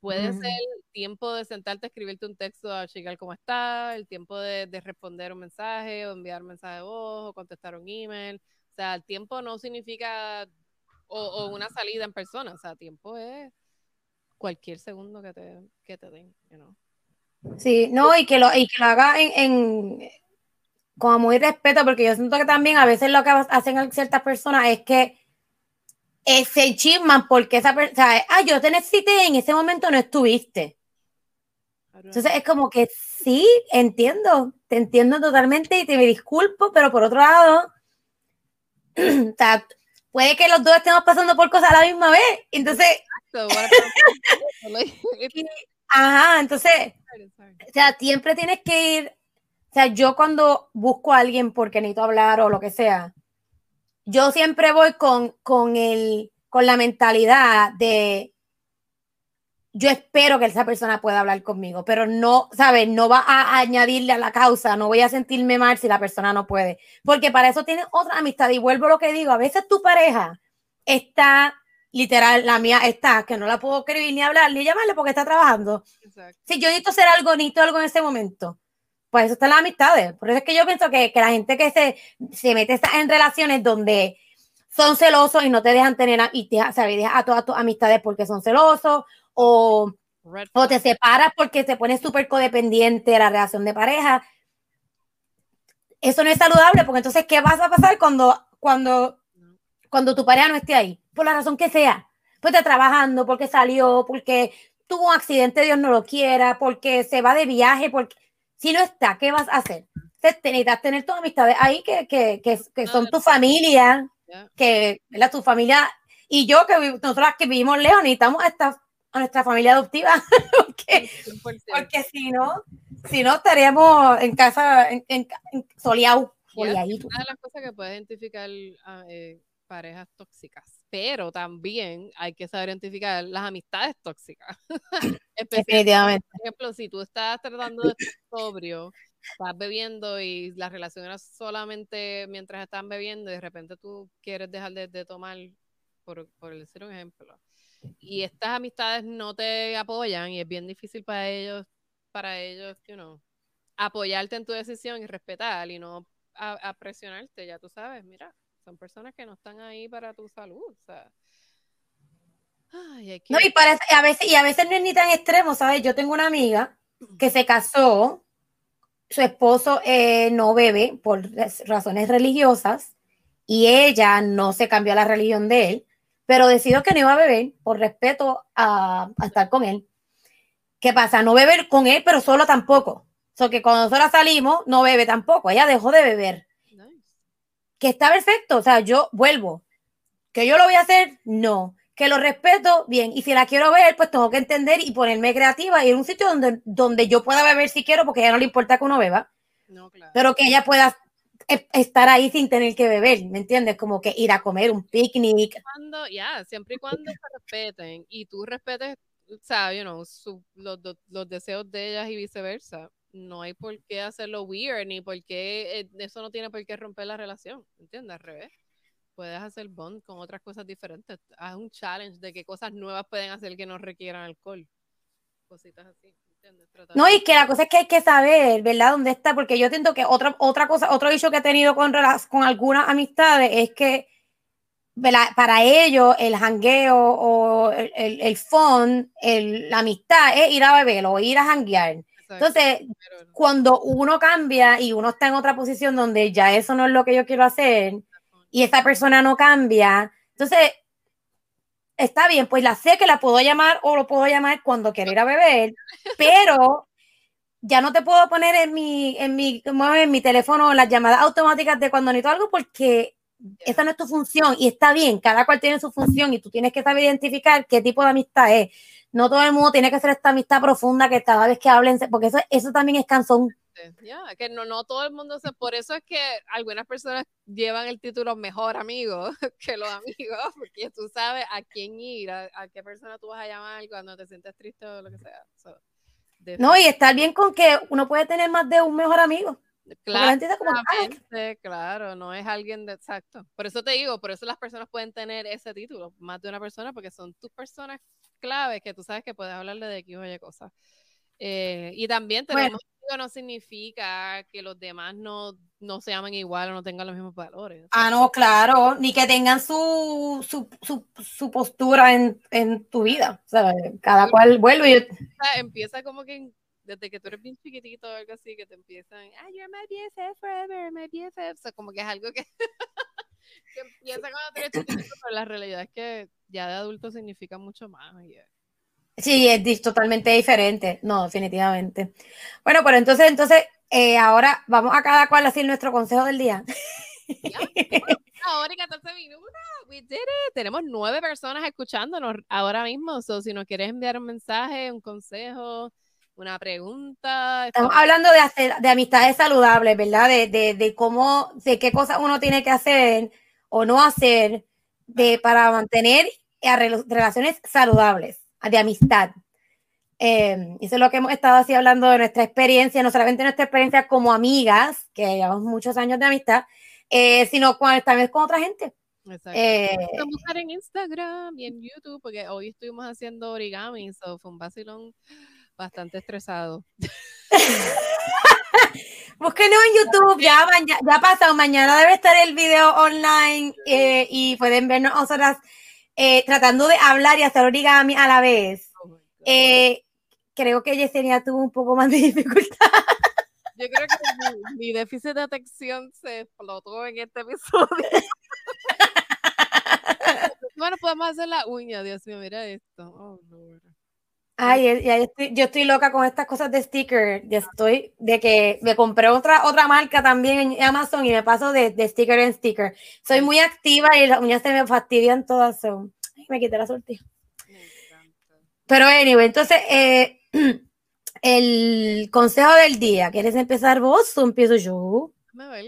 Puede ser el tiempo de sentarte a escribirte un texto a checar cómo está, el tiempo de, de, responder un mensaje o enviar un mensaje de voz o contestar un email. O sea, el tiempo no significa o, o una salida en persona. O sea, tiempo es cualquier segundo que te, que te den. You know? Sí, no, y que lo, y que lo haga en, en como muy respeto, porque yo siento que también a veces lo que hacen ciertas personas es que eh, se chisman porque esa persona, ah, yo te necesité, en ese momento no estuviste. Entonces es como que sí, entiendo, te entiendo totalmente y te me disculpo, pero por otro lado, o sea, puede que los dos estemos pasando por cosas a la misma vez. Entonces, Ajá, entonces, o sea, siempre tienes que ir, o sea, yo cuando busco a alguien porque necesito hablar o lo que sea, yo siempre voy con, con, el, con la mentalidad de, yo espero que esa persona pueda hablar conmigo, pero no, ¿sabes? No va a añadirle a la causa, no voy a sentirme mal si la persona no puede, porque para eso tienes otra amistad y vuelvo a lo que digo, a veces tu pareja está literal, la mía está, que no la puedo escribir ni hablar ni llamarle porque está trabajando. Si yo necesito hacer algo, necesito algo en ese momento, pues eso está en las amistades. Por eso es que yo pienso que, que la gente que se, se mete en relaciones donde son celosos y no te dejan tener y te, ¿sabes? a todas tus amistades porque son celosos o, o te separas porque te pones súper codependiente de la relación de pareja. Eso no es saludable porque entonces, ¿qué vas a pasar cuando, cuando, cuando tu pareja no esté ahí? por la razón que sea, pues está trabajando, porque salió, porque tuvo un accidente, Dios no lo quiera, porque se va de viaje, porque si no está, ¿qué vas a hacer? Necesitas tener tus amistades ahí que, que, que, que son tu familia, que la tu familia y yo que nosotras que vivimos lejos necesitamos a, esta, a nuestra familia adoptiva porque, porque si no si no estaríamos en casa en, en, soleado, Una de las cosas que puedes identificar ah, eh, parejas tóxicas pero también hay que saber identificar las amistades tóxicas. Definitivamente. Por ejemplo, si tú estás tratando de estar sobrio, estás bebiendo y las relaciones solamente mientras están bebiendo y de repente tú quieres dejar de, tomar, por, por decir un ejemplo, y estas amistades no te apoyan y es bien difícil para ellos, para ellos, you know, apoyarte en tu decisión y respetar y no a presionarte, ya tú sabes, mira, son personas que no están ahí para tu salud. O sea. No, y parece, a veces, y a veces no es ni tan extremo, ¿sabes? Yo tengo una amiga que se casó, su esposo eh, no bebe por razones religiosas y ella no se cambió la religión de él, pero decido que no iba a beber por respeto a, estar con él. ¿Qué pasa? No beber con él, pero solo tampoco. O sea, que cuando nosotros salimos, no bebe tampoco. Ella dejó de beber. Que está perfecto. O sea, yo vuelvo. ¿Que yo lo voy a hacer? No. Que lo respeto, bien. Y si la quiero ver, pues tengo que entender y ponerme creativa y en un sitio donde, donde yo pueda beber si quiero, porque a ella no le importa que uno beba. Pero que ella pueda estar ahí sin tener que beber, ¿me entiendes? Como que ir a comer un picnic. Ya, siempre y cuando se respeten y tú respetes, o sea, you know, los, los, deseos de ellas y viceversa. No hay por qué hacerlo weird, ni por qué, eh, eso no tiene por qué romper la relación, ¿entiendes? Al revés. Puedes hacer bond con otras cosas diferentes. Haz un challenge de qué cosas nuevas pueden hacer que no requieran alcohol. Cositas así. No, y que la cosa es que hay que saber, ¿verdad? ¿Dónde está? Porque yo entiendo que otra, otra cosa, otro dicho que he tenido con, con algunas amistades es que para ellos el jangueo o el, el, el fun, el, la amistad es ir a beber o ir a janguear. Entonces, cuando uno cambia y uno está en otra posición donde ya eso no es lo que yo quiero hacer y esa persona no cambia, entonces está bien, pues la sé que la puedo llamar o lo puedo llamar cuando quiera ir a beber, pero ya no te puedo poner en mi, en mi, en mi teléfono las llamadas automáticas de cuando necesito algo porque esa no es tu función y está bien, cada cual tiene su función y tú tienes que saber identificar qué tipo de amistad es. No todo el mundo tiene que ser esta amistad profunda que cada vez que hablen, porque eso, eso también es cansón ya, que no, no todo el mundo se, por eso es que algunas personas llevan el título mejor amigo que los amigos, porque tú sabes a quién ir, a, qué persona tú vas a llamar cuando te sientes triste o lo que sea. no, y estar bien con que uno puede tener más de un mejor amigo. Claro, claro, no es alguien de exacto. Por eso te digo, por eso las personas pueden tener ese título, más de una persona, porque son tus personas claves que tú sabes que puedes hablarle de X o Y cosas. Eh, y también tenemos no significa que los demás no, no se amen igual o no tengan los mismos valores. Ah, no, claro, ni que tengan su, su, su, su postura en, en, tu vida. O sea, cada cual vuelve y... Empieza como que desde que tú eres bien chiquitito o algo así, que te empiezan, ah, you're my BFF forever, my BFF. O sea, como que es algo que, que empieza cuando tú eres chiquitito, pero la realidad es que ya de adulto significa mucho más. Sí, es totalmente diferente. No, definitivamente. Bueno, pero entonces, entonces, eh, ahora vamos a cada cual a decir nuestro consejo del día. Ahora y 14 minutos. We did it. Tenemos nueve personas escuchándonos ahora mismo. So, si nos quieres enviar un mensaje, un consejo, una pregunta. Estamos hablando de, hacer, de amistades saludables, ¿verdad? De, de, de cómo, de qué cosas uno tiene que hacer o no hacer de, para mantener relaciones saludables de amistad. Eh, eso es lo que hemos estado así hablando de nuestra experiencia, no solamente nuestra experiencia como amigas, que llevamos muchos años de amistad, eh, sino con, también con otra gente. Exacto. Eh, buscar en Instagram y en YouTube, porque hoy estuvimos haciendo origami, so fue un vacilón bastante estresado. Búsquenos en YouTube, ya, ya, ya pasado, mañana debe estar el video online eh, y pueden vernos nosotras eh, tratando de hablar y hacer origami a la vez. Oh eh, creo que Yesenia tuvo un poco más de dificultad. Yo creo que mi, déficit de atención se explotó en este episodio. bueno, podemos hacer la uña, Dios mío, mira esto. Oh, Ay, yo estoy loca con estas cosas de sticker. Ya estoy de que me compré otra, otra marca también en Amazon y me paso de, de sticker en sticker. Soy muy activa y las uñas se me fastidian todas. Ay, me quité la sortija. Pero anyway, entonces, eh, el consejo del día. ¿Quieres empezar vos o empiezo yo?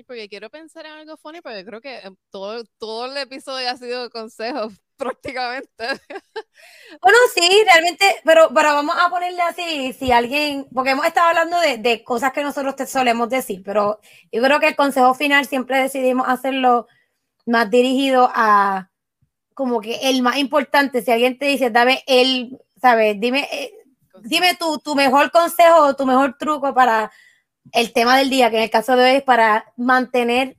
porque quiero pensar en algo funny, porque creo que eh, todo, todo el episodio ha sido consejos prácticamente. Bueno, sí, realmente, pero, pero vamos a ponerle así, si alguien, porque hemos estado hablando de, de cosas que nosotros te solemos decir, pero yo creo que el consejo final siempre decidimos hacerlo más dirigido a como que el más importante, si alguien te dice, dame el, ¿sabes? Dime, eh, dime tu, tu mejor consejo o tu mejor truco para el tema del día, que en el caso de hoy es para mantener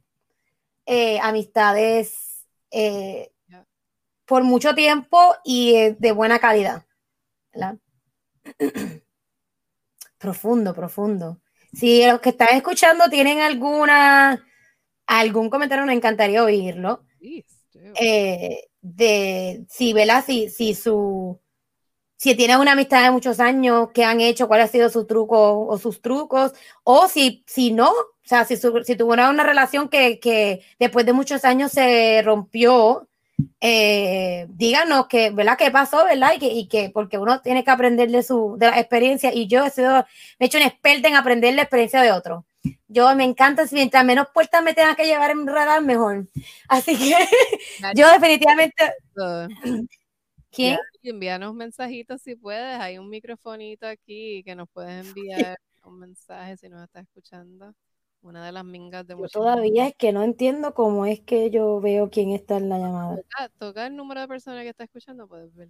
eh, amistades eh, por mucho tiempo y eh, de buena calidad. profundo, profundo. Si los que están escuchando tienen alguna algún comentario, me encantaría oírlo. de si, ¿verdad? Si, si su, si tiene una amistad de muchos años, qué han hecho, cuál ha sido su truco o sus trucos, o si, si no, o sea, si, si tuvo una, una relación que, que, después de muchos años se rompió, eh, díganos que, ¿verdad? ¿Qué pasó, verdad? Y que, y que, porque uno tiene que aprender de su, de la experiencia, y yo he sido, me he hecho una experta en aprender la experiencia de otro. Yo me encanta, si mientras menos puertas me tenga que llevar en radar, mejor. Así que yo definitivamente... ¿Quién? envíanos mensajitos si puedes. Hay un microfonito aquí que nos puedes enviar un mensaje si nos estás escuchando. Una de las mingas de Yo todavía es que no entiendo cómo es que yo veo quién está en la llamada. Toca, el número de personas que está escuchando, puedes ver.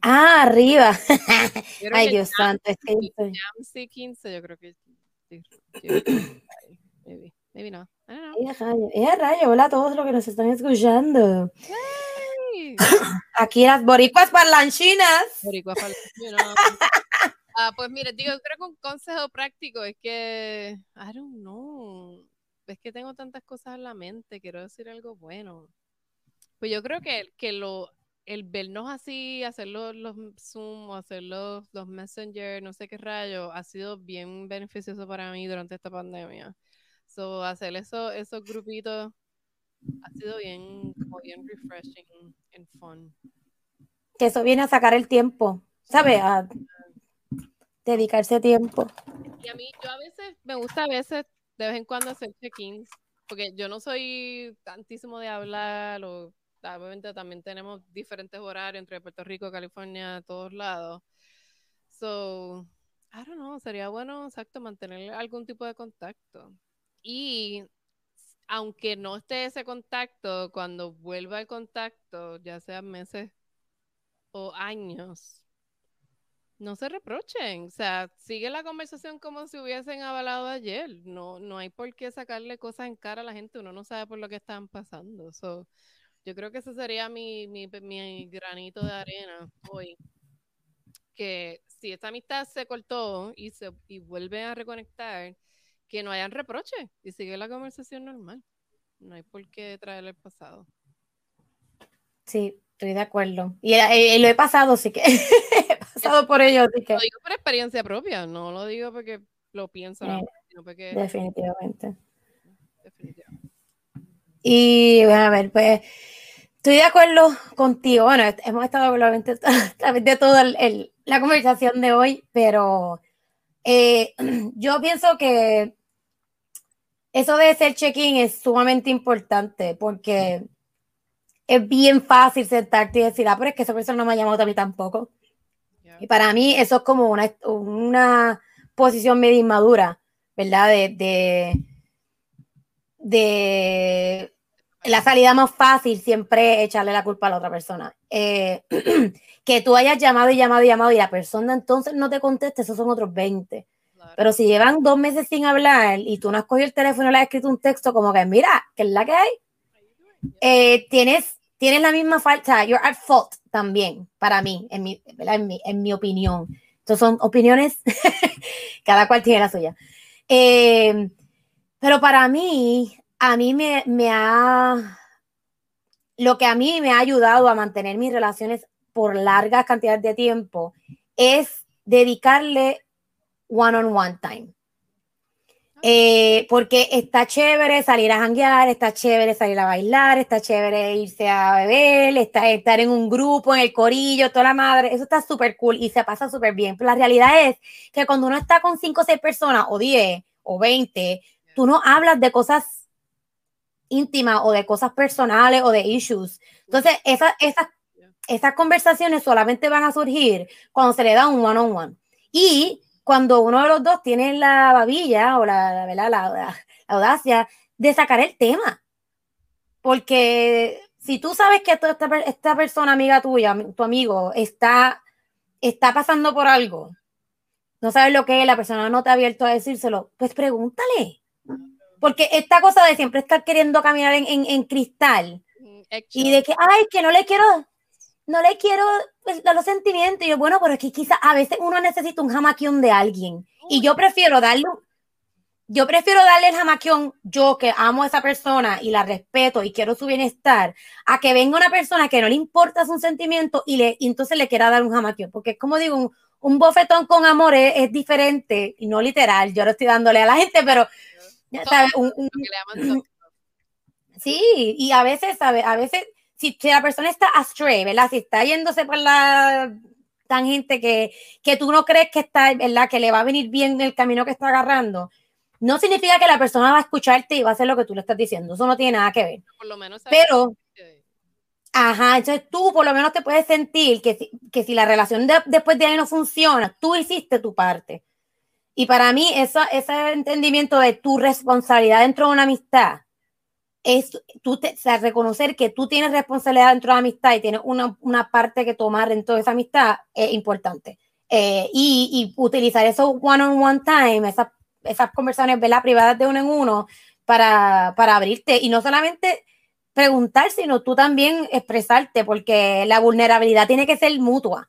ah, arriba. Ay, Dios santo. Es que... 15, yo creo que. Maybe, maybe no. Es rayo. Hola a todos los que nos están escuchando. Aquí las boricuas parlanchinas. Boricuas parlanchinas. Ah, pues mire, digo, creo que un consejo práctico es que, I don't know, es que tengo tantas cosas en la mente, quiero decir algo bueno. Pues yo creo que, que lo, el vernos así, hacer los, los Zoom, hacer los, los Messenger, no sé qué rayo, ha sido bien beneficioso para mí durante esta pandemia. So, hacer eso, esos grupitos ha sido bien, como bien refreshing and fun. Que eso viene a sacar el tiempo, ¿sabes? A dedicarse tiempo. Y a mí, yo a veces, me gusta a veces, de vez en cuando hacer check-ins, porque yo no soy tantísimo de hablar, o obviamente también tenemos diferentes horarios entre Puerto Rico, California, todos lados. So, I don't know, sería bueno, exacto, mantener algún tipo de contacto. Y aunque no esté ese contacto, cuando vuelva el contacto, ya sean meses o años, no se reprochen. O sea, sigue la conversación como si hubiesen avalado ayer. No, no hay por qué sacarle cosas en cara a la gente. Uno no sabe por lo que están pasando. yo creo que ese sería mi, mi, granito de arena hoy. Que si esta amistad se cortó y se y vuelve a reconectar, que no hayan reproches y sigue la conversación normal. No hay por qué traer el pasado. Sí, estoy de acuerdo. Y, eh, lo he pasado, sí que pasado por ello. Lo digo por experiencia propia, no lo digo porque lo pienso. Eh, definitivamente. definitivamente. Y a ver, pues estoy de acuerdo contigo. Bueno, hemos estado probablemente a través de toda la conversación de hoy, pero eh, yo pienso que eso de ser check-in es sumamente importante porque es bien fácil sentarte y decir, ah, pero es que esa persona no me ha llamado a mí tampoco. Y para mí eso es como una, una posición medio inmadura, ¿verdad? De, de, la salida más fácil siempre echarle la culpa a la otra persona. Eh, que tú hayas llamado y llamado y llamado y la persona entonces no te conteste, esos son otros 20. Pero si llevan dos meses sin hablar y tú no has cogido el teléfono y le has escrito un texto como que, mira, ¿qué es la que hay? Eh, tienes, tienes la misma falta, you're at fault también, para mí, en mi, en mi, en mi opinión. Entonces son opiniones, cada cual tiene la suya. Eh, pero para mí, a mí me, me ha, lo que a mí me ha ayudado a mantener mis relaciones por largas cantidades de tiempo es dedicarle one-on-one time. Eh, porque está chévere salir a janguear, está chévere salir a bailar, está chévere irse a beber, está, estar en un grupo, en el corillo, toda la madre, eso está súper cool y se pasa súper bien. Pero la realidad es que cuando uno está con 5 o 6 personas, o 10 o 20, tú no hablas de cosas íntimas o de cosas personales o de issues. Entonces, esas, esas, esas conversaciones solamente van a surgir cuando se le da un one-on-one. -on -one. Y cuando uno de los dos tiene la babilla o la, la, la, audacia de sacar el tema. Porque si tú sabes que esta, esta persona amiga tuya, tu amigo, está, está pasando por algo, no sabes lo que es, la persona no te ha abierto a decírselo, pues pregúntale. Porque esta cosa de siempre estar queriendo caminar en, en, en cristal mm, y de que, ay, que no le quiero, no le quiero pues, dar los sentimientos. Y yo, bueno, pero es que quizás a veces uno necesita un jamaquión de alguien. Y yo prefiero darle, yo prefiero darle el jamaquión, yo que amo a esa persona y la respeto y quiero su bienestar, a que venga una persona que no le importa su sentimiento y, le, entonces le quiera dar un jamaquión. Porque, como digo, un, bofetón con amor es, diferente y no literal. Yo lo estoy dándole a la gente, pero. sí, y a veces, ¿sabes? A veces, si, si, la persona está astray, ¿verdad? Si está yéndose por la tangente que, que tú no crees que está, ¿verdad? Que le va a venir bien el camino que está agarrando no significa que la persona va a escucharte y va a hacer lo que tú le estás diciendo. Eso no tiene nada que ver. Por lo menos. Pero, ajá, entonces tú por lo menos te puedes sentir que si, que si la relación después de ahí no funciona, tú hiciste tu parte. Y para mí, eso, ese entendimiento de tu responsabilidad dentro de una amistad es tú reconocer que tú tienes responsabilidad dentro de la amistad y tienes una, una parte que tomar dentro de esa amistad es importante. Eh, y, utilizar eso one-on-one time, esa esas conversaciones ¿verdad? privadas de uno en uno para, para abrirte y no solamente preguntar, sino tú también expresarte, porque la vulnerabilidad tiene que ser mutua.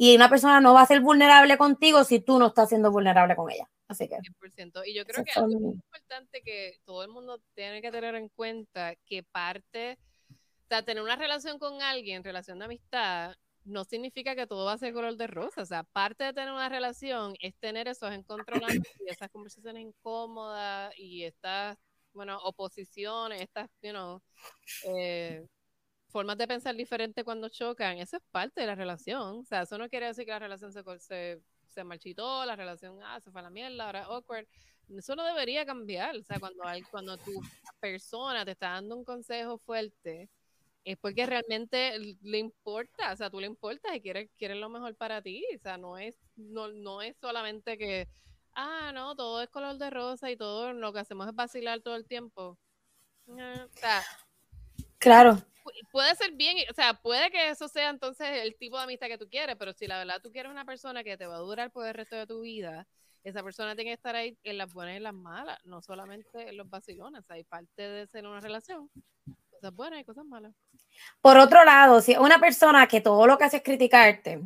Y una persona no va a ser vulnerable contigo si tú no estás siendo vulnerable con ella. Así que. 100%. Y yo creo que es muy importante que todo el mundo tiene que tener en cuenta que parte, o sea, tener una relación con alguien, relación de amistad, no significa que todo va a ser color de rosa. O sea, parte de tener una relación es tener esos encontronazos y esas conversaciones incómodas y estas, bueno, oposiciones, estas, you know, eh, formas de pensar diferente cuando chocan. Eso es parte de la relación. O sea, eso no quiere decir que la relación se, se, se marchitó, la relación, ah, se fue a la mierda, ahora awkward. Eso no debería cambiar. O sea, cuando, hay, cuando tu persona te está dando un consejo fuerte, es porque realmente le importa, o sea, tú le importas y quieres, quieres lo mejor para ti, o sea, no es, no, no es solamente que, ah, no, todo es color de rosa y todo lo que hacemos es vacilar todo el tiempo. Ah, o sea, claro. Puede ser bien, o sea, puede que eso sea entonces el tipo de amistad que tú quieres, pero si la verdad tú quieres una persona que te va a durar por el resto de tu vida, esa persona tiene que estar ahí en las buenas y en las malas, no solamente en los vacilones, hay parte de ser una relación cosas buenas y cosas malas. Por otro lado, si una persona que todo lo que hace es criticarte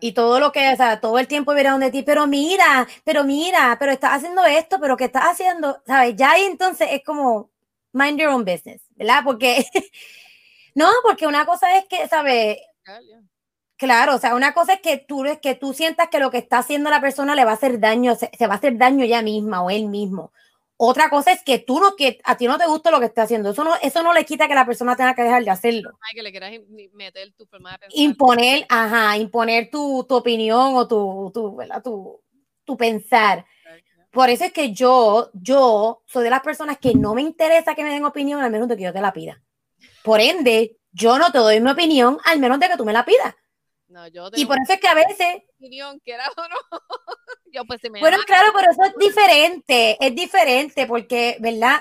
y todo lo que, o sea, todo el tiempo viene donde ti, pero mira, pero mira, pero estás haciendo esto, pero ¿qué estás haciendo? ¿Sabes? Ya ahí entonces es como mind your own business, ¿verdad? Porque, no, porque una cosa es que, ¿sabes? Claro, o sea, una cosa es que tú, que tú sientas que lo que está haciendo la persona le va a hacer daño, se, se va a hacer daño ella misma o él mismo. Otra cosa es que tú no, que a ti no te gusta lo que está haciendo. Eso no, eso no le quita que la persona tenga que dejar de hacerlo. Ay, que le quieras meter tu forma de pensar. Imponer, ajá, imponer tu, tu opinión o tu, tu, ¿verdad? tu, tu pensar. Por eso es que yo, yo soy de las personas que no me interesa que me den opinión al menos de que yo te la pida. Por ende, yo no te doy mi opinión al menos de que tú me la pidas. No, yo y por eso es que a veces. Opinión, o no. yo, pues, me bueno, claro, pero eso es diferente. Es diferente porque, ¿verdad?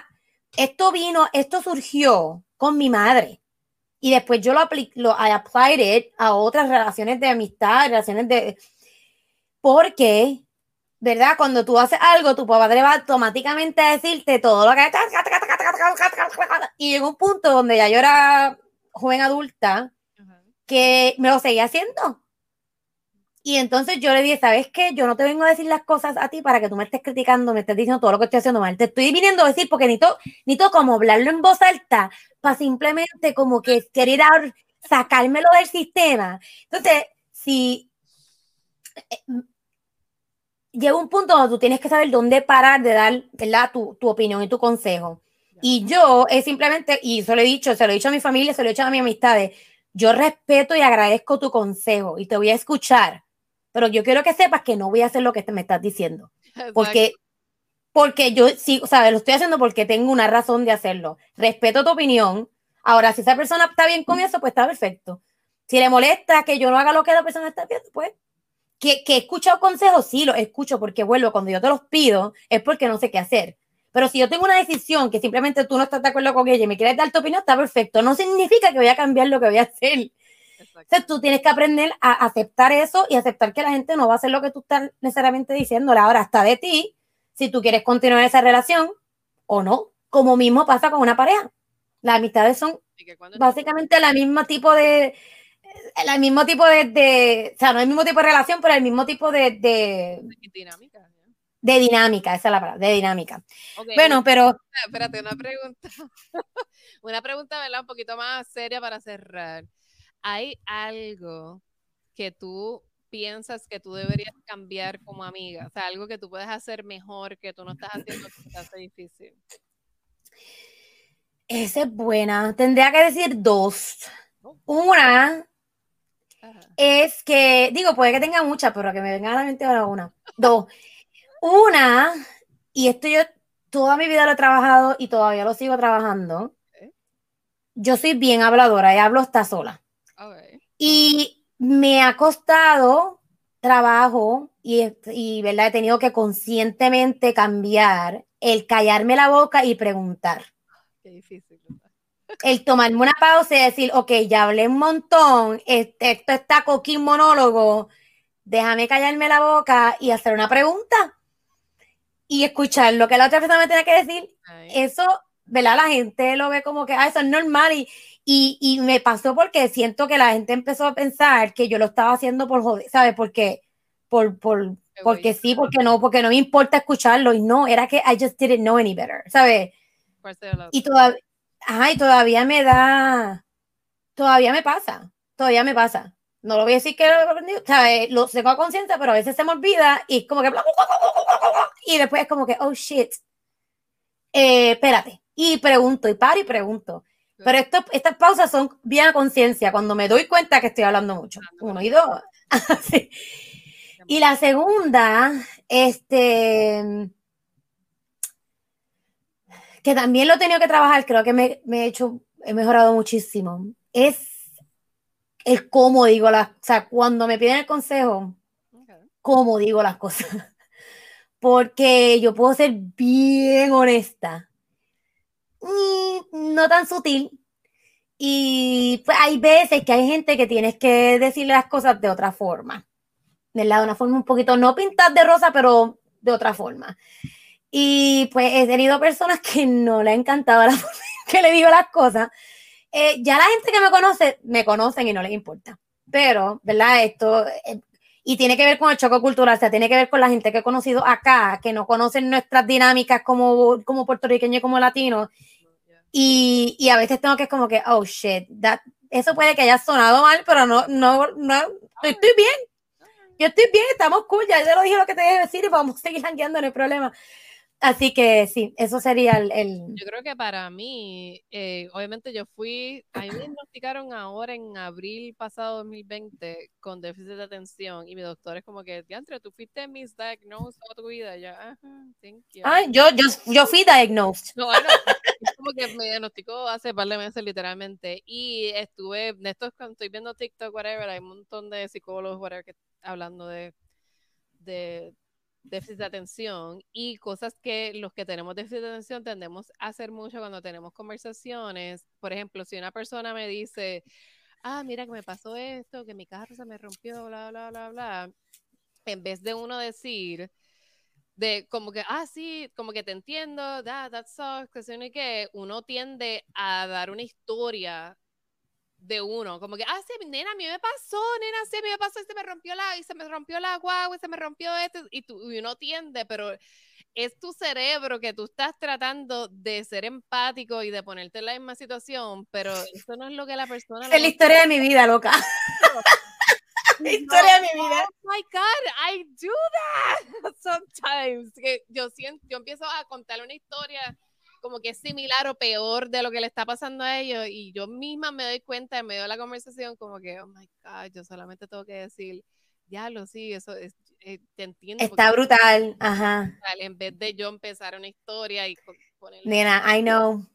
Esto vino, esto surgió con mi madre. Y después yo lo apliqué, lo I applied it a otras relaciones de amistad, relaciones de. Porque, ¿verdad? Cuando tú haces algo, tu padre va automáticamente a decirte todo lo que. Y llegó un punto donde ya yo era joven adulta que me lo seguía haciendo. Y entonces yo le dije, ¿sabes qué? Yo no te vengo a decir las cosas a ti para que tú me estés criticando, me estés diciendo todo lo que estoy haciendo mal. Te estoy viniendo a decir porque necesito, necesito como hablarlo en voz alta para simplemente como que querer sacármelo del sistema. Entonces, si eh, llega un punto donde tú tienes que saber dónde parar de dar ¿verdad? Tu, tu opinión y tu consejo. Y yo es simplemente, y se lo he dicho, se lo he dicho a mi familia, se lo he dicho a mis amistades, yo respeto y agradezco tu consejo y te voy a escuchar, pero yo quiero que sepas que no voy a hacer lo que me estás diciendo. Porque, porque yo sí, o sea, lo estoy haciendo porque tengo una razón de hacerlo. Respeto tu opinión. Ahora, si esa persona está bien con eso, pues está perfecto. Si le molesta que yo no haga lo que la persona está pidiendo, pues que, que he escuchado consejos, sí, los escucho porque vuelvo, cuando yo te los pido, es porque no sé qué hacer. Pero si yo tengo una decisión que simplemente tú no estás de acuerdo con ella y me quieres dar tu opinión, está perfecto. No significa que voy a cambiar lo que voy a hacer. Entonces tú tienes que aprender a aceptar eso y aceptar que la gente no va a hacer lo que tú estás necesariamente diciéndole. Ahora está de ti si tú quieres continuar esa relación o no. Como mismo pasa con una pareja. Las amistades son básicamente el mismo tipo de el mismo tipo de, de, o sea, no el mismo tipo de relación, pero el mismo tipo de, de dinámica De dinámica, esa es la palabra, de dinámica. Bueno, pero Espérate, una pregunta. una pregunta, ¿verdad? Un poquito más seria para cerrar. ¿Hay algo que tú piensas que tú deberías cambiar como amiga? O sea, algo que tú puedes hacer mejor que tú no estás haciendo que te hace difícil. esa es buena. Tendría que decir dos. Una Ajá. es que, digo, puede que tenga muchas, pero que me venga a la mente ahora una. Dos. Una, y esto yo toda mi vida lo he trabajado y todavía lo sigo trabajando. Yo soy bien habladora y hablo hasta sola. Y me ha costado trabajo y, y, ¿verdad? He tenido que conscientemente cambiar el callarme la boca y preguntar. Qué difícil. El tomarme una pausa y decir, ok, ya hablé un montón, este, esto está coquín monólogo, déjame callarme la boca y hacer una pregunta y escuchar lo que la otra persona me tiene que decir. Ay, Eso, ¿verdad? La gente lo ve como que, ah, eso es normal y, y, y me pasó porque siento que la gente empezó a pensar que yo lo estaba haciendo por joder, ¿sabes? Porque, por, por, porque sí, porque no, porque no me importa escucharlo y no, era que I just didn't know any better, ¿sabes? ¿cuál sería la Y todavía, ay, todavía me da, todavía me pasa, todavía me pasa. No lo voy a decir que lo he aprendido, ¿sabes? Lo sé con conciencia, pero a veces se me olvida y es como que, y después es como que, oh shit, eh, espérate, y pregunto, y paro y pregunto. Pero esto, estas pausas son bien a conciencia, cuando me doy cuenta que estoy hablando mucho. Uno y dos. Sí. Y la segunda, este, que también lo he tenido que trabajar, creo que me, me he hecho, he mejorado muchísimo, es el cómo digo las, o sea, cuando me piden el consejo, cómo digo las cosas. Porque yo puedo ser bien honesta y no tan sutil. Y pues hay veces que hay gente que tienes que decirle las cosas de otra forma. ¿Verdad? De una forma un poquito, no pintar de rosa, pero de otra forma. Y pues he tenido personas que no le ha encantado la forma que le digo las cosas. Eh, ya la gente que me conoce, me conocen y no les importa. Pero, ¿verdad? Esto, eh, y tiene que ver con el choque cultural, o sea, tiene que ver con la gente que he conocido acá, que no conocen nuestras dinámicas como, como puertorriqueños y como latinos. Y, y a veces tengo que es como que, oh shit, that- eso puede que haya sonado mal, pero no, no, no, estoy bien. Yo estoy bien, estamos cool, ya te lo dije lo que te debe decir y vamos a seguir jangueando, no hay problema. Así que sí, eso sería el, el- Yo creo que para mí, eh, obviamente yo fui, a mí me diagnosticaron ahora en abril pasado 2020 con déficit de atención y mi doctor es como que, diantre, tú fuiste misdiagnosed toda tu vida. Yo, ajá, thank you. Ay, yo, yo, yo fui diagnosed. No, bueno, es como que me diagnosticó hace par de meses literalmente y estuve, de estos cuando estoy viendo TikTok, whatever, hay un montón de psicólogos, whatever, que hablando de, de déficit de atención y cosas que los que tenemos déficit de atención tendemos a hacer mucho cuando tenemos conversaciones. Por ejemplo, si una persona me dice, ah, mira que me pasó esto, que mi carro se me rompió, bla, bla, bla, bla, en vez de uno decir, de como que, ah, sí, como que te entiendo, that, that sucks, que uno tiende a dar una historia de uno, como que, ah, sí, nena, a mí me pasó, nena, sí, a mí me pasó y se me rompió la, y se me rompió la guagua, y se me rompió esto, y, tú, y uno tiende, pero es tu cerebro que tú estás tratando de ser empático y de ponerte en la misma situación, pero eso no es lo que la persona... Es la historia de mi vida, loca. la historia de mi vida. Oh my God, I do that sometimes. Que yo siento, yo empiezo a contar una historia como que es similar o peor de lo que le está pasando a ellos y yo misma me doy cuenta en medio de la conversación como que, oh my God, yo solamente tengo que decir, ya lo sí, eso es, eh, te entiendo. Está brutal, ajá. en vez de yo empezar una historia y ponerle... Nena, I know.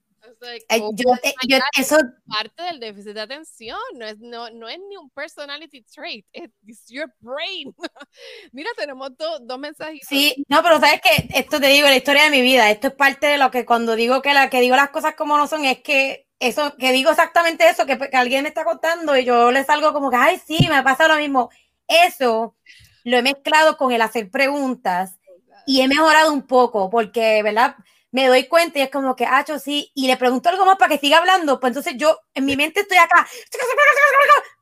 Like, oh yo, eh, yo- eso, parte del déficit de atención, no es, no, no es ni un personality trait, es your brain. Mira, tenemos do- dos mensajitos. sí, no, pero sabes que esto te digo, la historia de mi vida, esto es parte de lo que cuando digo que la que digo las cosas como no son, es que eso, que digo exactamente eso, que, que alguien me está contando y yo le salgo como que, ay, sí, me pasa lo mismo. Eso lo he mezclado con el hacer preguntas y he mejorado un poco porque, ¿verdad? Me doy cuenta y es como que, ah, yo sí, y le pregunto algo más para que siga hablando, pues entonces yo en mi mente estoy acá,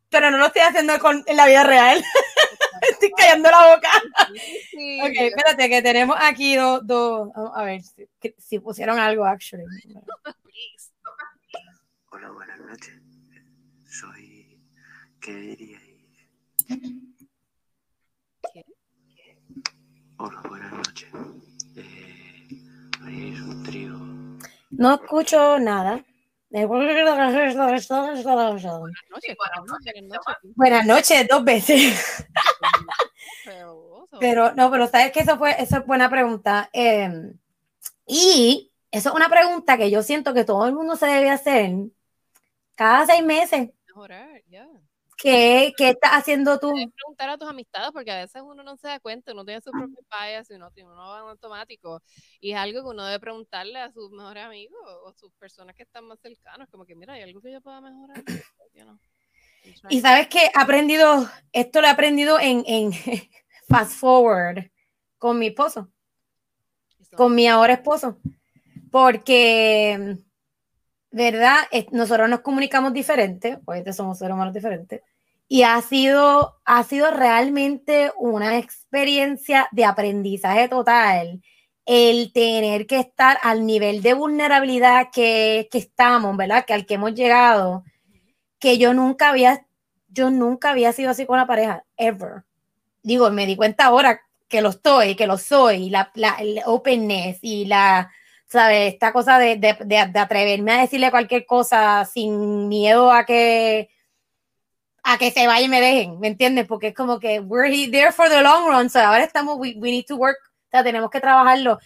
pero no lo estoy haciendo con, en la vida real. Estoy callando la boca. Ok, espérate, que tenemos aquí dos, dos a ver si, si pusieron algo, actually. Hola, buenas noches. Soy. ¿Qué? Hola, buenas noches. Haríais un trío. No escucho nada. Buenas noches. Dos veces. Pero, no, pero sabes que eso fue, eso es buena pregunta. Eh, y eso es una pregunta que yo siento que todo el mundo se debe hacer cada seis meses. mejorar. ¿Qué, qué estás haciendo tú? Preguntar a tus amistades porque a veces uno no se da cuenta, uno tiene su propio bias y uno, tiene- uno va en automático. Y es algo que uno debe preguntarle a sus mejores amigos o sus personas que están más cercanos, como que mira, hay algo que yo pueda mejorar. You know. I'm trying. Y sabes que he aprendido, esto lo he aprendido en, en fast forward con mi esposo, So, con mi ahora esposo, porque, ¿verdad? Nosotros nos comunicamos diferente, obviamente somos seres humanos diferentes, y ha sido, ha sido realmente una experiencia de aprendizaje total el tener que estar al nivel de vulnerabilidad que, que estamos, ¿verdad? Que al que hemos llegado, que yo nunca había, yo nunca había sido así con la pareja, ever. Digo, me di cuenta ahora que lo estoy, que lo soy, la, la el openness y la, ¿sabes? Esta cosa de, de, de, de atreverme a decirle cualquier cosa sin miedo a que a que se vaya y me dejen, ¿me entiendes? Porque es como que we're he- there for the long run, so ahora estamos, we, we need to work, o sea, tenemos que trabajarlo,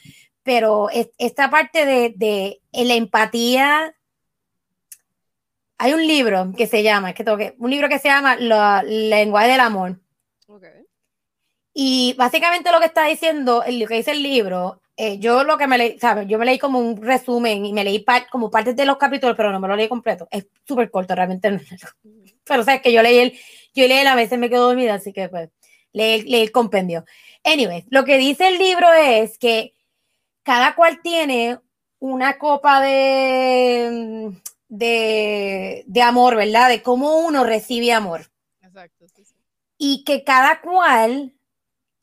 pero es- esta parte de, de la empatía, hay un libro que se llama, es que tengo que, un libro que se llama La lenguaje del amor, ok. y básicamente lo que está diciendo, lo que dice el libro, eh, yo lo que me leí, ¿sabes? Yo me leí como un resumen y me leí par- como partes de los capítulos, pero no me lo leí completo. Es súper corto, realmente no es. Pero sabes que yo leí el, yo leí él, a veces me quedo dormida, así que pues leí, el- leí el compendio. Anyway, lo que dice el libro es que cada cual tiene una copa de, de, de amor, ¿verdad? De cómo uno recibe amor Exacto, sí, sí. y que cada cual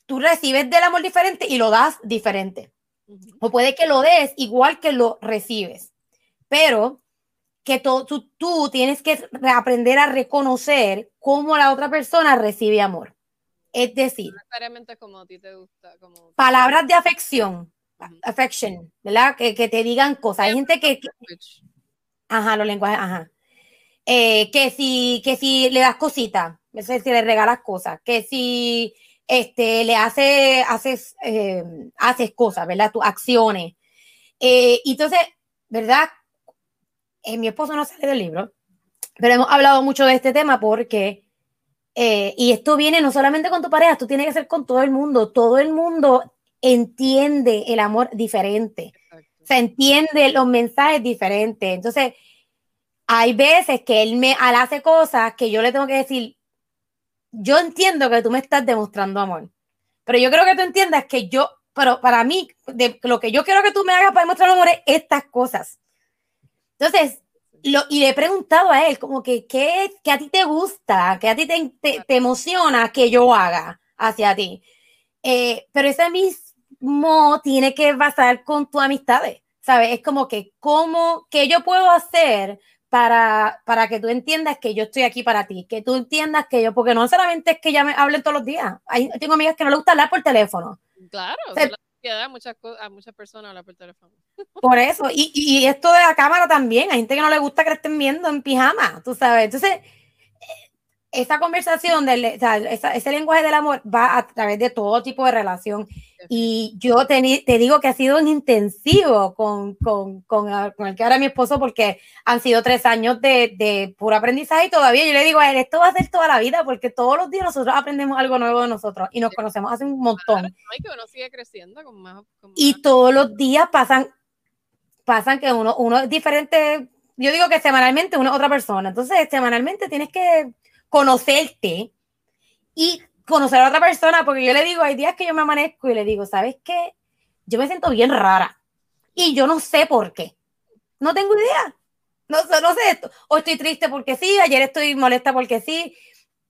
tú recibes del amor diferente y lo das diferente. O puede que lo des igual que lo recibes, pero que tú, tú tienes que re- aprender a reconocer cómo la otra persona recibe amor. Es decir, No como a ti te gusta, como palabras de afección, affection, ¿verdad? Que, que te digan cosas. Hay gente que, Ajá, los lenguajes, ajá. Eh, que si, que si le das cositas, es decir, si le regalas cosas, que si este, le hace, haces, eh, haces cosas, ¿verdad? Tus acciones. Eh, entonces, ¿verdad? Eh, mi esposo no sale del libro, pero hemos hablado mucho de este tema porque, eh, y esto viene no solamente con tu pareja, esto tiene que ser con todo el mundo. Todo el mundo entiende el amor diferente se entiende los mensajes diferentes. Entonces, hay veces que él me hace cosas que yo le tengo que decir, yo entiendo que tú me estás demostrando amor, pero yo creo que tú entiendas que yo, pero para mí, de, lo que yo quiero que tú me hagas para demostrar amor es estas cosas. Entonces, lo, y le he preguntado a él, como que, ¿qué, qué a ti te gusta? ¿Qué a ti te, te, te emociona que yo haga hacia ti? Eh, pero ese mismo tiene que basar con tus amistades, ¿sabes? Es como que, ¿cómo, qué yo puedo hacer para, para que tú entiendas que yo estoy aquí para ti? Que tú entiendas que yo, porque no solamente es que ya me hablen todos los días. Hay, tengo amigas que no les gusta hablar por teléfono. Claro, Se- la sociedad, muchas a muchas personas hablar por teléfono. Por eso, y, y esto de la cámara también, hay gente que no le gusta que le estén viendo en pijama, tú sabes. Entonces, esa conversación, del, o sea, esa- ese lenguaje del amor va a través de todo tipo de relación. Y yo te, te digo que ha sido un intensivo con, con, con, ah, con el que ahora mi esposo, porque han sido tres años de, de puro aprendizaje y todavía yo le digo a él, esto va a ser toda la vida, porque todos los días nosotros aprendemos algo nuevo de nosotros y nos conocemos hace un montón. No, y que uno sigue creciendo con más. con Y más- todos los días pasan, pasan que uno, uno es diferente. Yo digo que semanalmente uno es otra persona. Entonces, semanalmente tienes que conocerte y conocer a otra persona, porque yo le digo, hay días que yo me amanezco y le digo, ¿sabes qué? Yo me siento bien rara y yo no sé por qué. No tengo idea. No, sé- no sé esto. O estoy triste porque sí, ayer estoy molesta porque sí.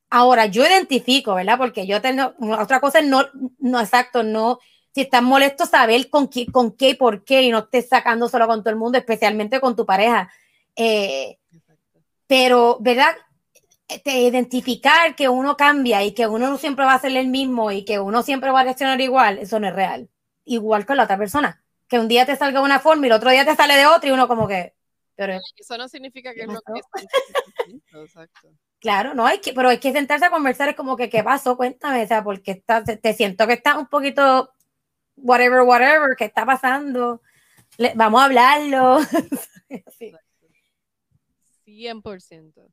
Ahora, yo identifico, ¿verdad? Porque yo tengo, otra cosa es no, no exacto, no, si estás molesto, saber con qué, con qué y por qué y no estés sacando solo con todo el mundo, especialmente con tu pareja. Eh, pero, ¿verdad? Te identificar que uno cambia y que uno no siempre va a ser el mismo y que uno siempre va a reaccionar igual, eso no es real. Igual con la otra persona. Que un día te salga de una forma y el otro día te sale de otra y uno como que... Pero, Eso no significa que es lo que es. Exacto. Claro, no hay que, pero hay que sentarse a conversar, es como que, ¿qué pasó? Cuéntame, o sea, porque está, te, te siento que estás un poquito whatever, whatever, ¿qué está pasando? Le- vamos a hablarlo. Sí. 100%.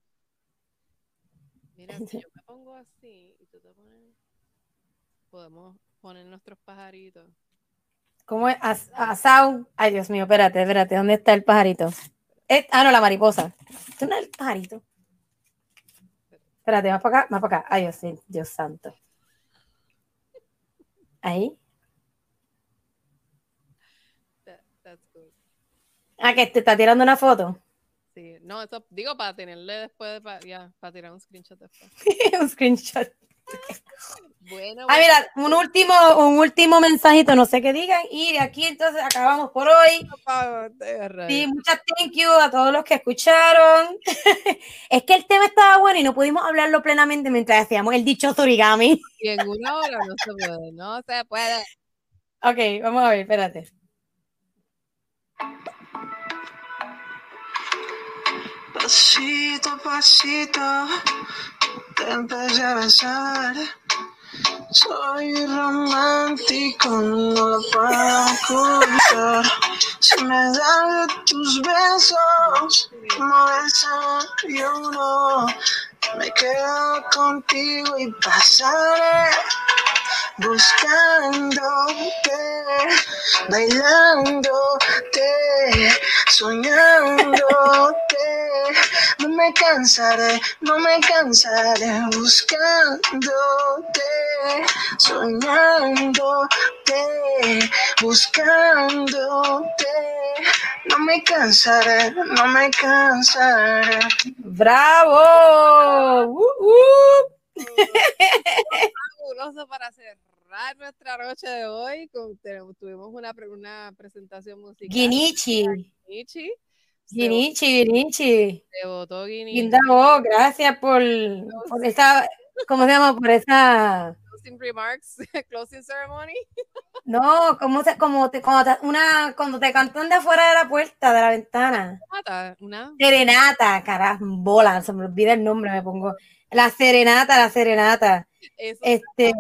Mira, si yo me pongo así y tú te pones. Podemos poner nuestros pajaritos. ¿Cómo es? As- Asau. Ay, Dios mío, espérate, espérate, ¿dónde está el pajarito? Eh, ah, no, la mariposa. ¿Esto no es el pajarito? Espérate, más para acá, más para acá. Ay, Dios, sí, Dios santo. Ahí. That- that's good. Ah, que te está tirando una foto. Sí, no, eso digo para tenerle después, para, ya, para tirar un screenshot después. un screenshot. Bueno, Ah, bueno, mira, un último, un último mensajito, no sé qué digan. Y de aquí entonces acabamos por hoy. Sí, muchas thank you a todos los que escucharon. es que el tema estaba bueno y no pudimos hablarlo plenamente mientras hacíamos el dichoso origami. Y en una hora no se puede, no se puede. Ok, vamos a ver, espérate. Pasito a pasito te empecé a besar. Soy romántico, no lo puedo ocultar. Si me das tus besos, como desayuno, me quedo contigo y pasaré buscándote, bailándote, soñándote. No me cansaré, no me cansaré buscándote, soñándote, buscándote. No me cansaré, no me cansaré. ¡Bravo! ¡Uh, uh! fabuloso para cerrar nuestra noche de hoy. Con, tuvimos una, pre- una presentación musical. Guinichi, Guinichi. Guinichi, Guinichi. se votó Guinichi. Linda voz, gracias por, por esa, ¿cómo se llama? Por esa, Closing remarks, closing ceremony. no, ¿cómo se, como te, cuando te, una, cuando te cantan de afuera de la puerta, de la ventana? Mata, Una. Serenata, carambola, se me olvida el nombre, me pongo. La serenata, la serenata. Eso Este,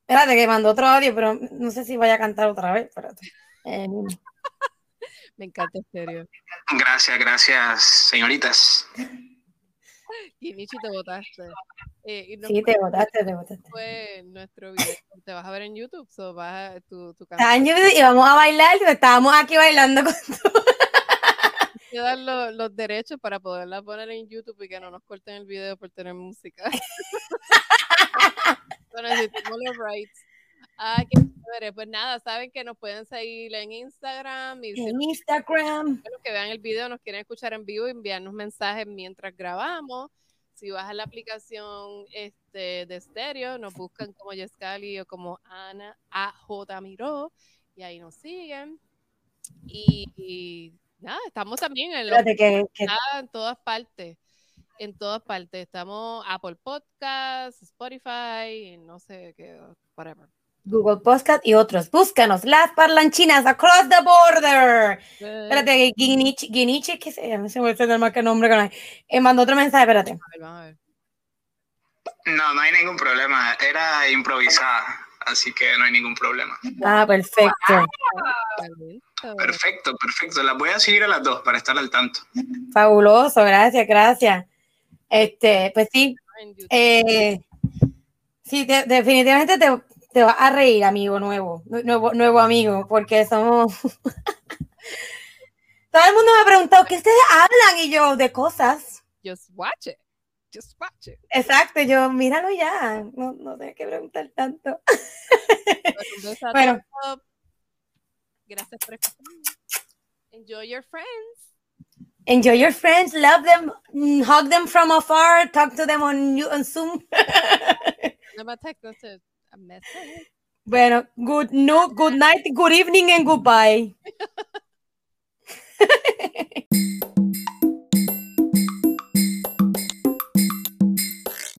espérate que mandó otro audio, pero no sé si vaya a cantar otra vez, espérate. Eh, Me encanta estéreo. Gracias, gracias, señoritas. Guinichi, te votaste. Eh, y no sí, te botaste, te botaste. fue nuestro video. Te vas a ver en YouTube. So vas a, tu, tu YouTube y vamos a bailar, estábamos aquí bailando con que dar los, los derechos para poderla poner en YouTube y que no nos corten el video por tener música. So, necesitamos los rights. Ah, qué chévere. Pues nada, saben que nos pueden seguir en Instagram y si en Instagram. los que vean el video nos quieren escuchar en vivo, enviarnos mensajes mientras grabamos. Si bajan la aplicación este, de estéreo, nos buscan como Yescali o como Ana AJ Miró y ahí nos siguen. Y, y nada, estamos también en los Espérate que, que- Ah, en todas partes. En todas partes. Estamos Apple Podcasts, Spotify, no sé qué, whatever. Google Podcast y otros. Búscanos, las parlanchinas across the border. Espérate, que Guinichi, Guinichi, ¿qué se llama? Se me olvidó el más que nombre que no hay. Eh, mandó otro mensaje, espérate. A ver, vamos a ver. No, no hay ningún problema. Era improvisada, así que no hay ningún problema. Ah, perfecto. Perfecto, perfecto. Las voy a seguir a las dos para estar al tanto. Fabuloso, gracias, gracias. Este, pues sí, eh, sí, te- definitivamente te, te vas a reír, amigo nuevo, nu- nuevo, nuevo amigo, porque somos. Todo el mundo me ha preguntado, ¿qué ustedes hablan? Y yo, de cosas. Just watch it. Just watch it. Exacto, yo, míralo ya, no, no tengo que preguntar tanto. Bueno. Gracias por escuchar. Enjoy your friends. Enjoy your friends, love them, hug them from afar, talk to them on, on Zoom. Textas a message. Bueno, good, no, good night, good evening and goodbye.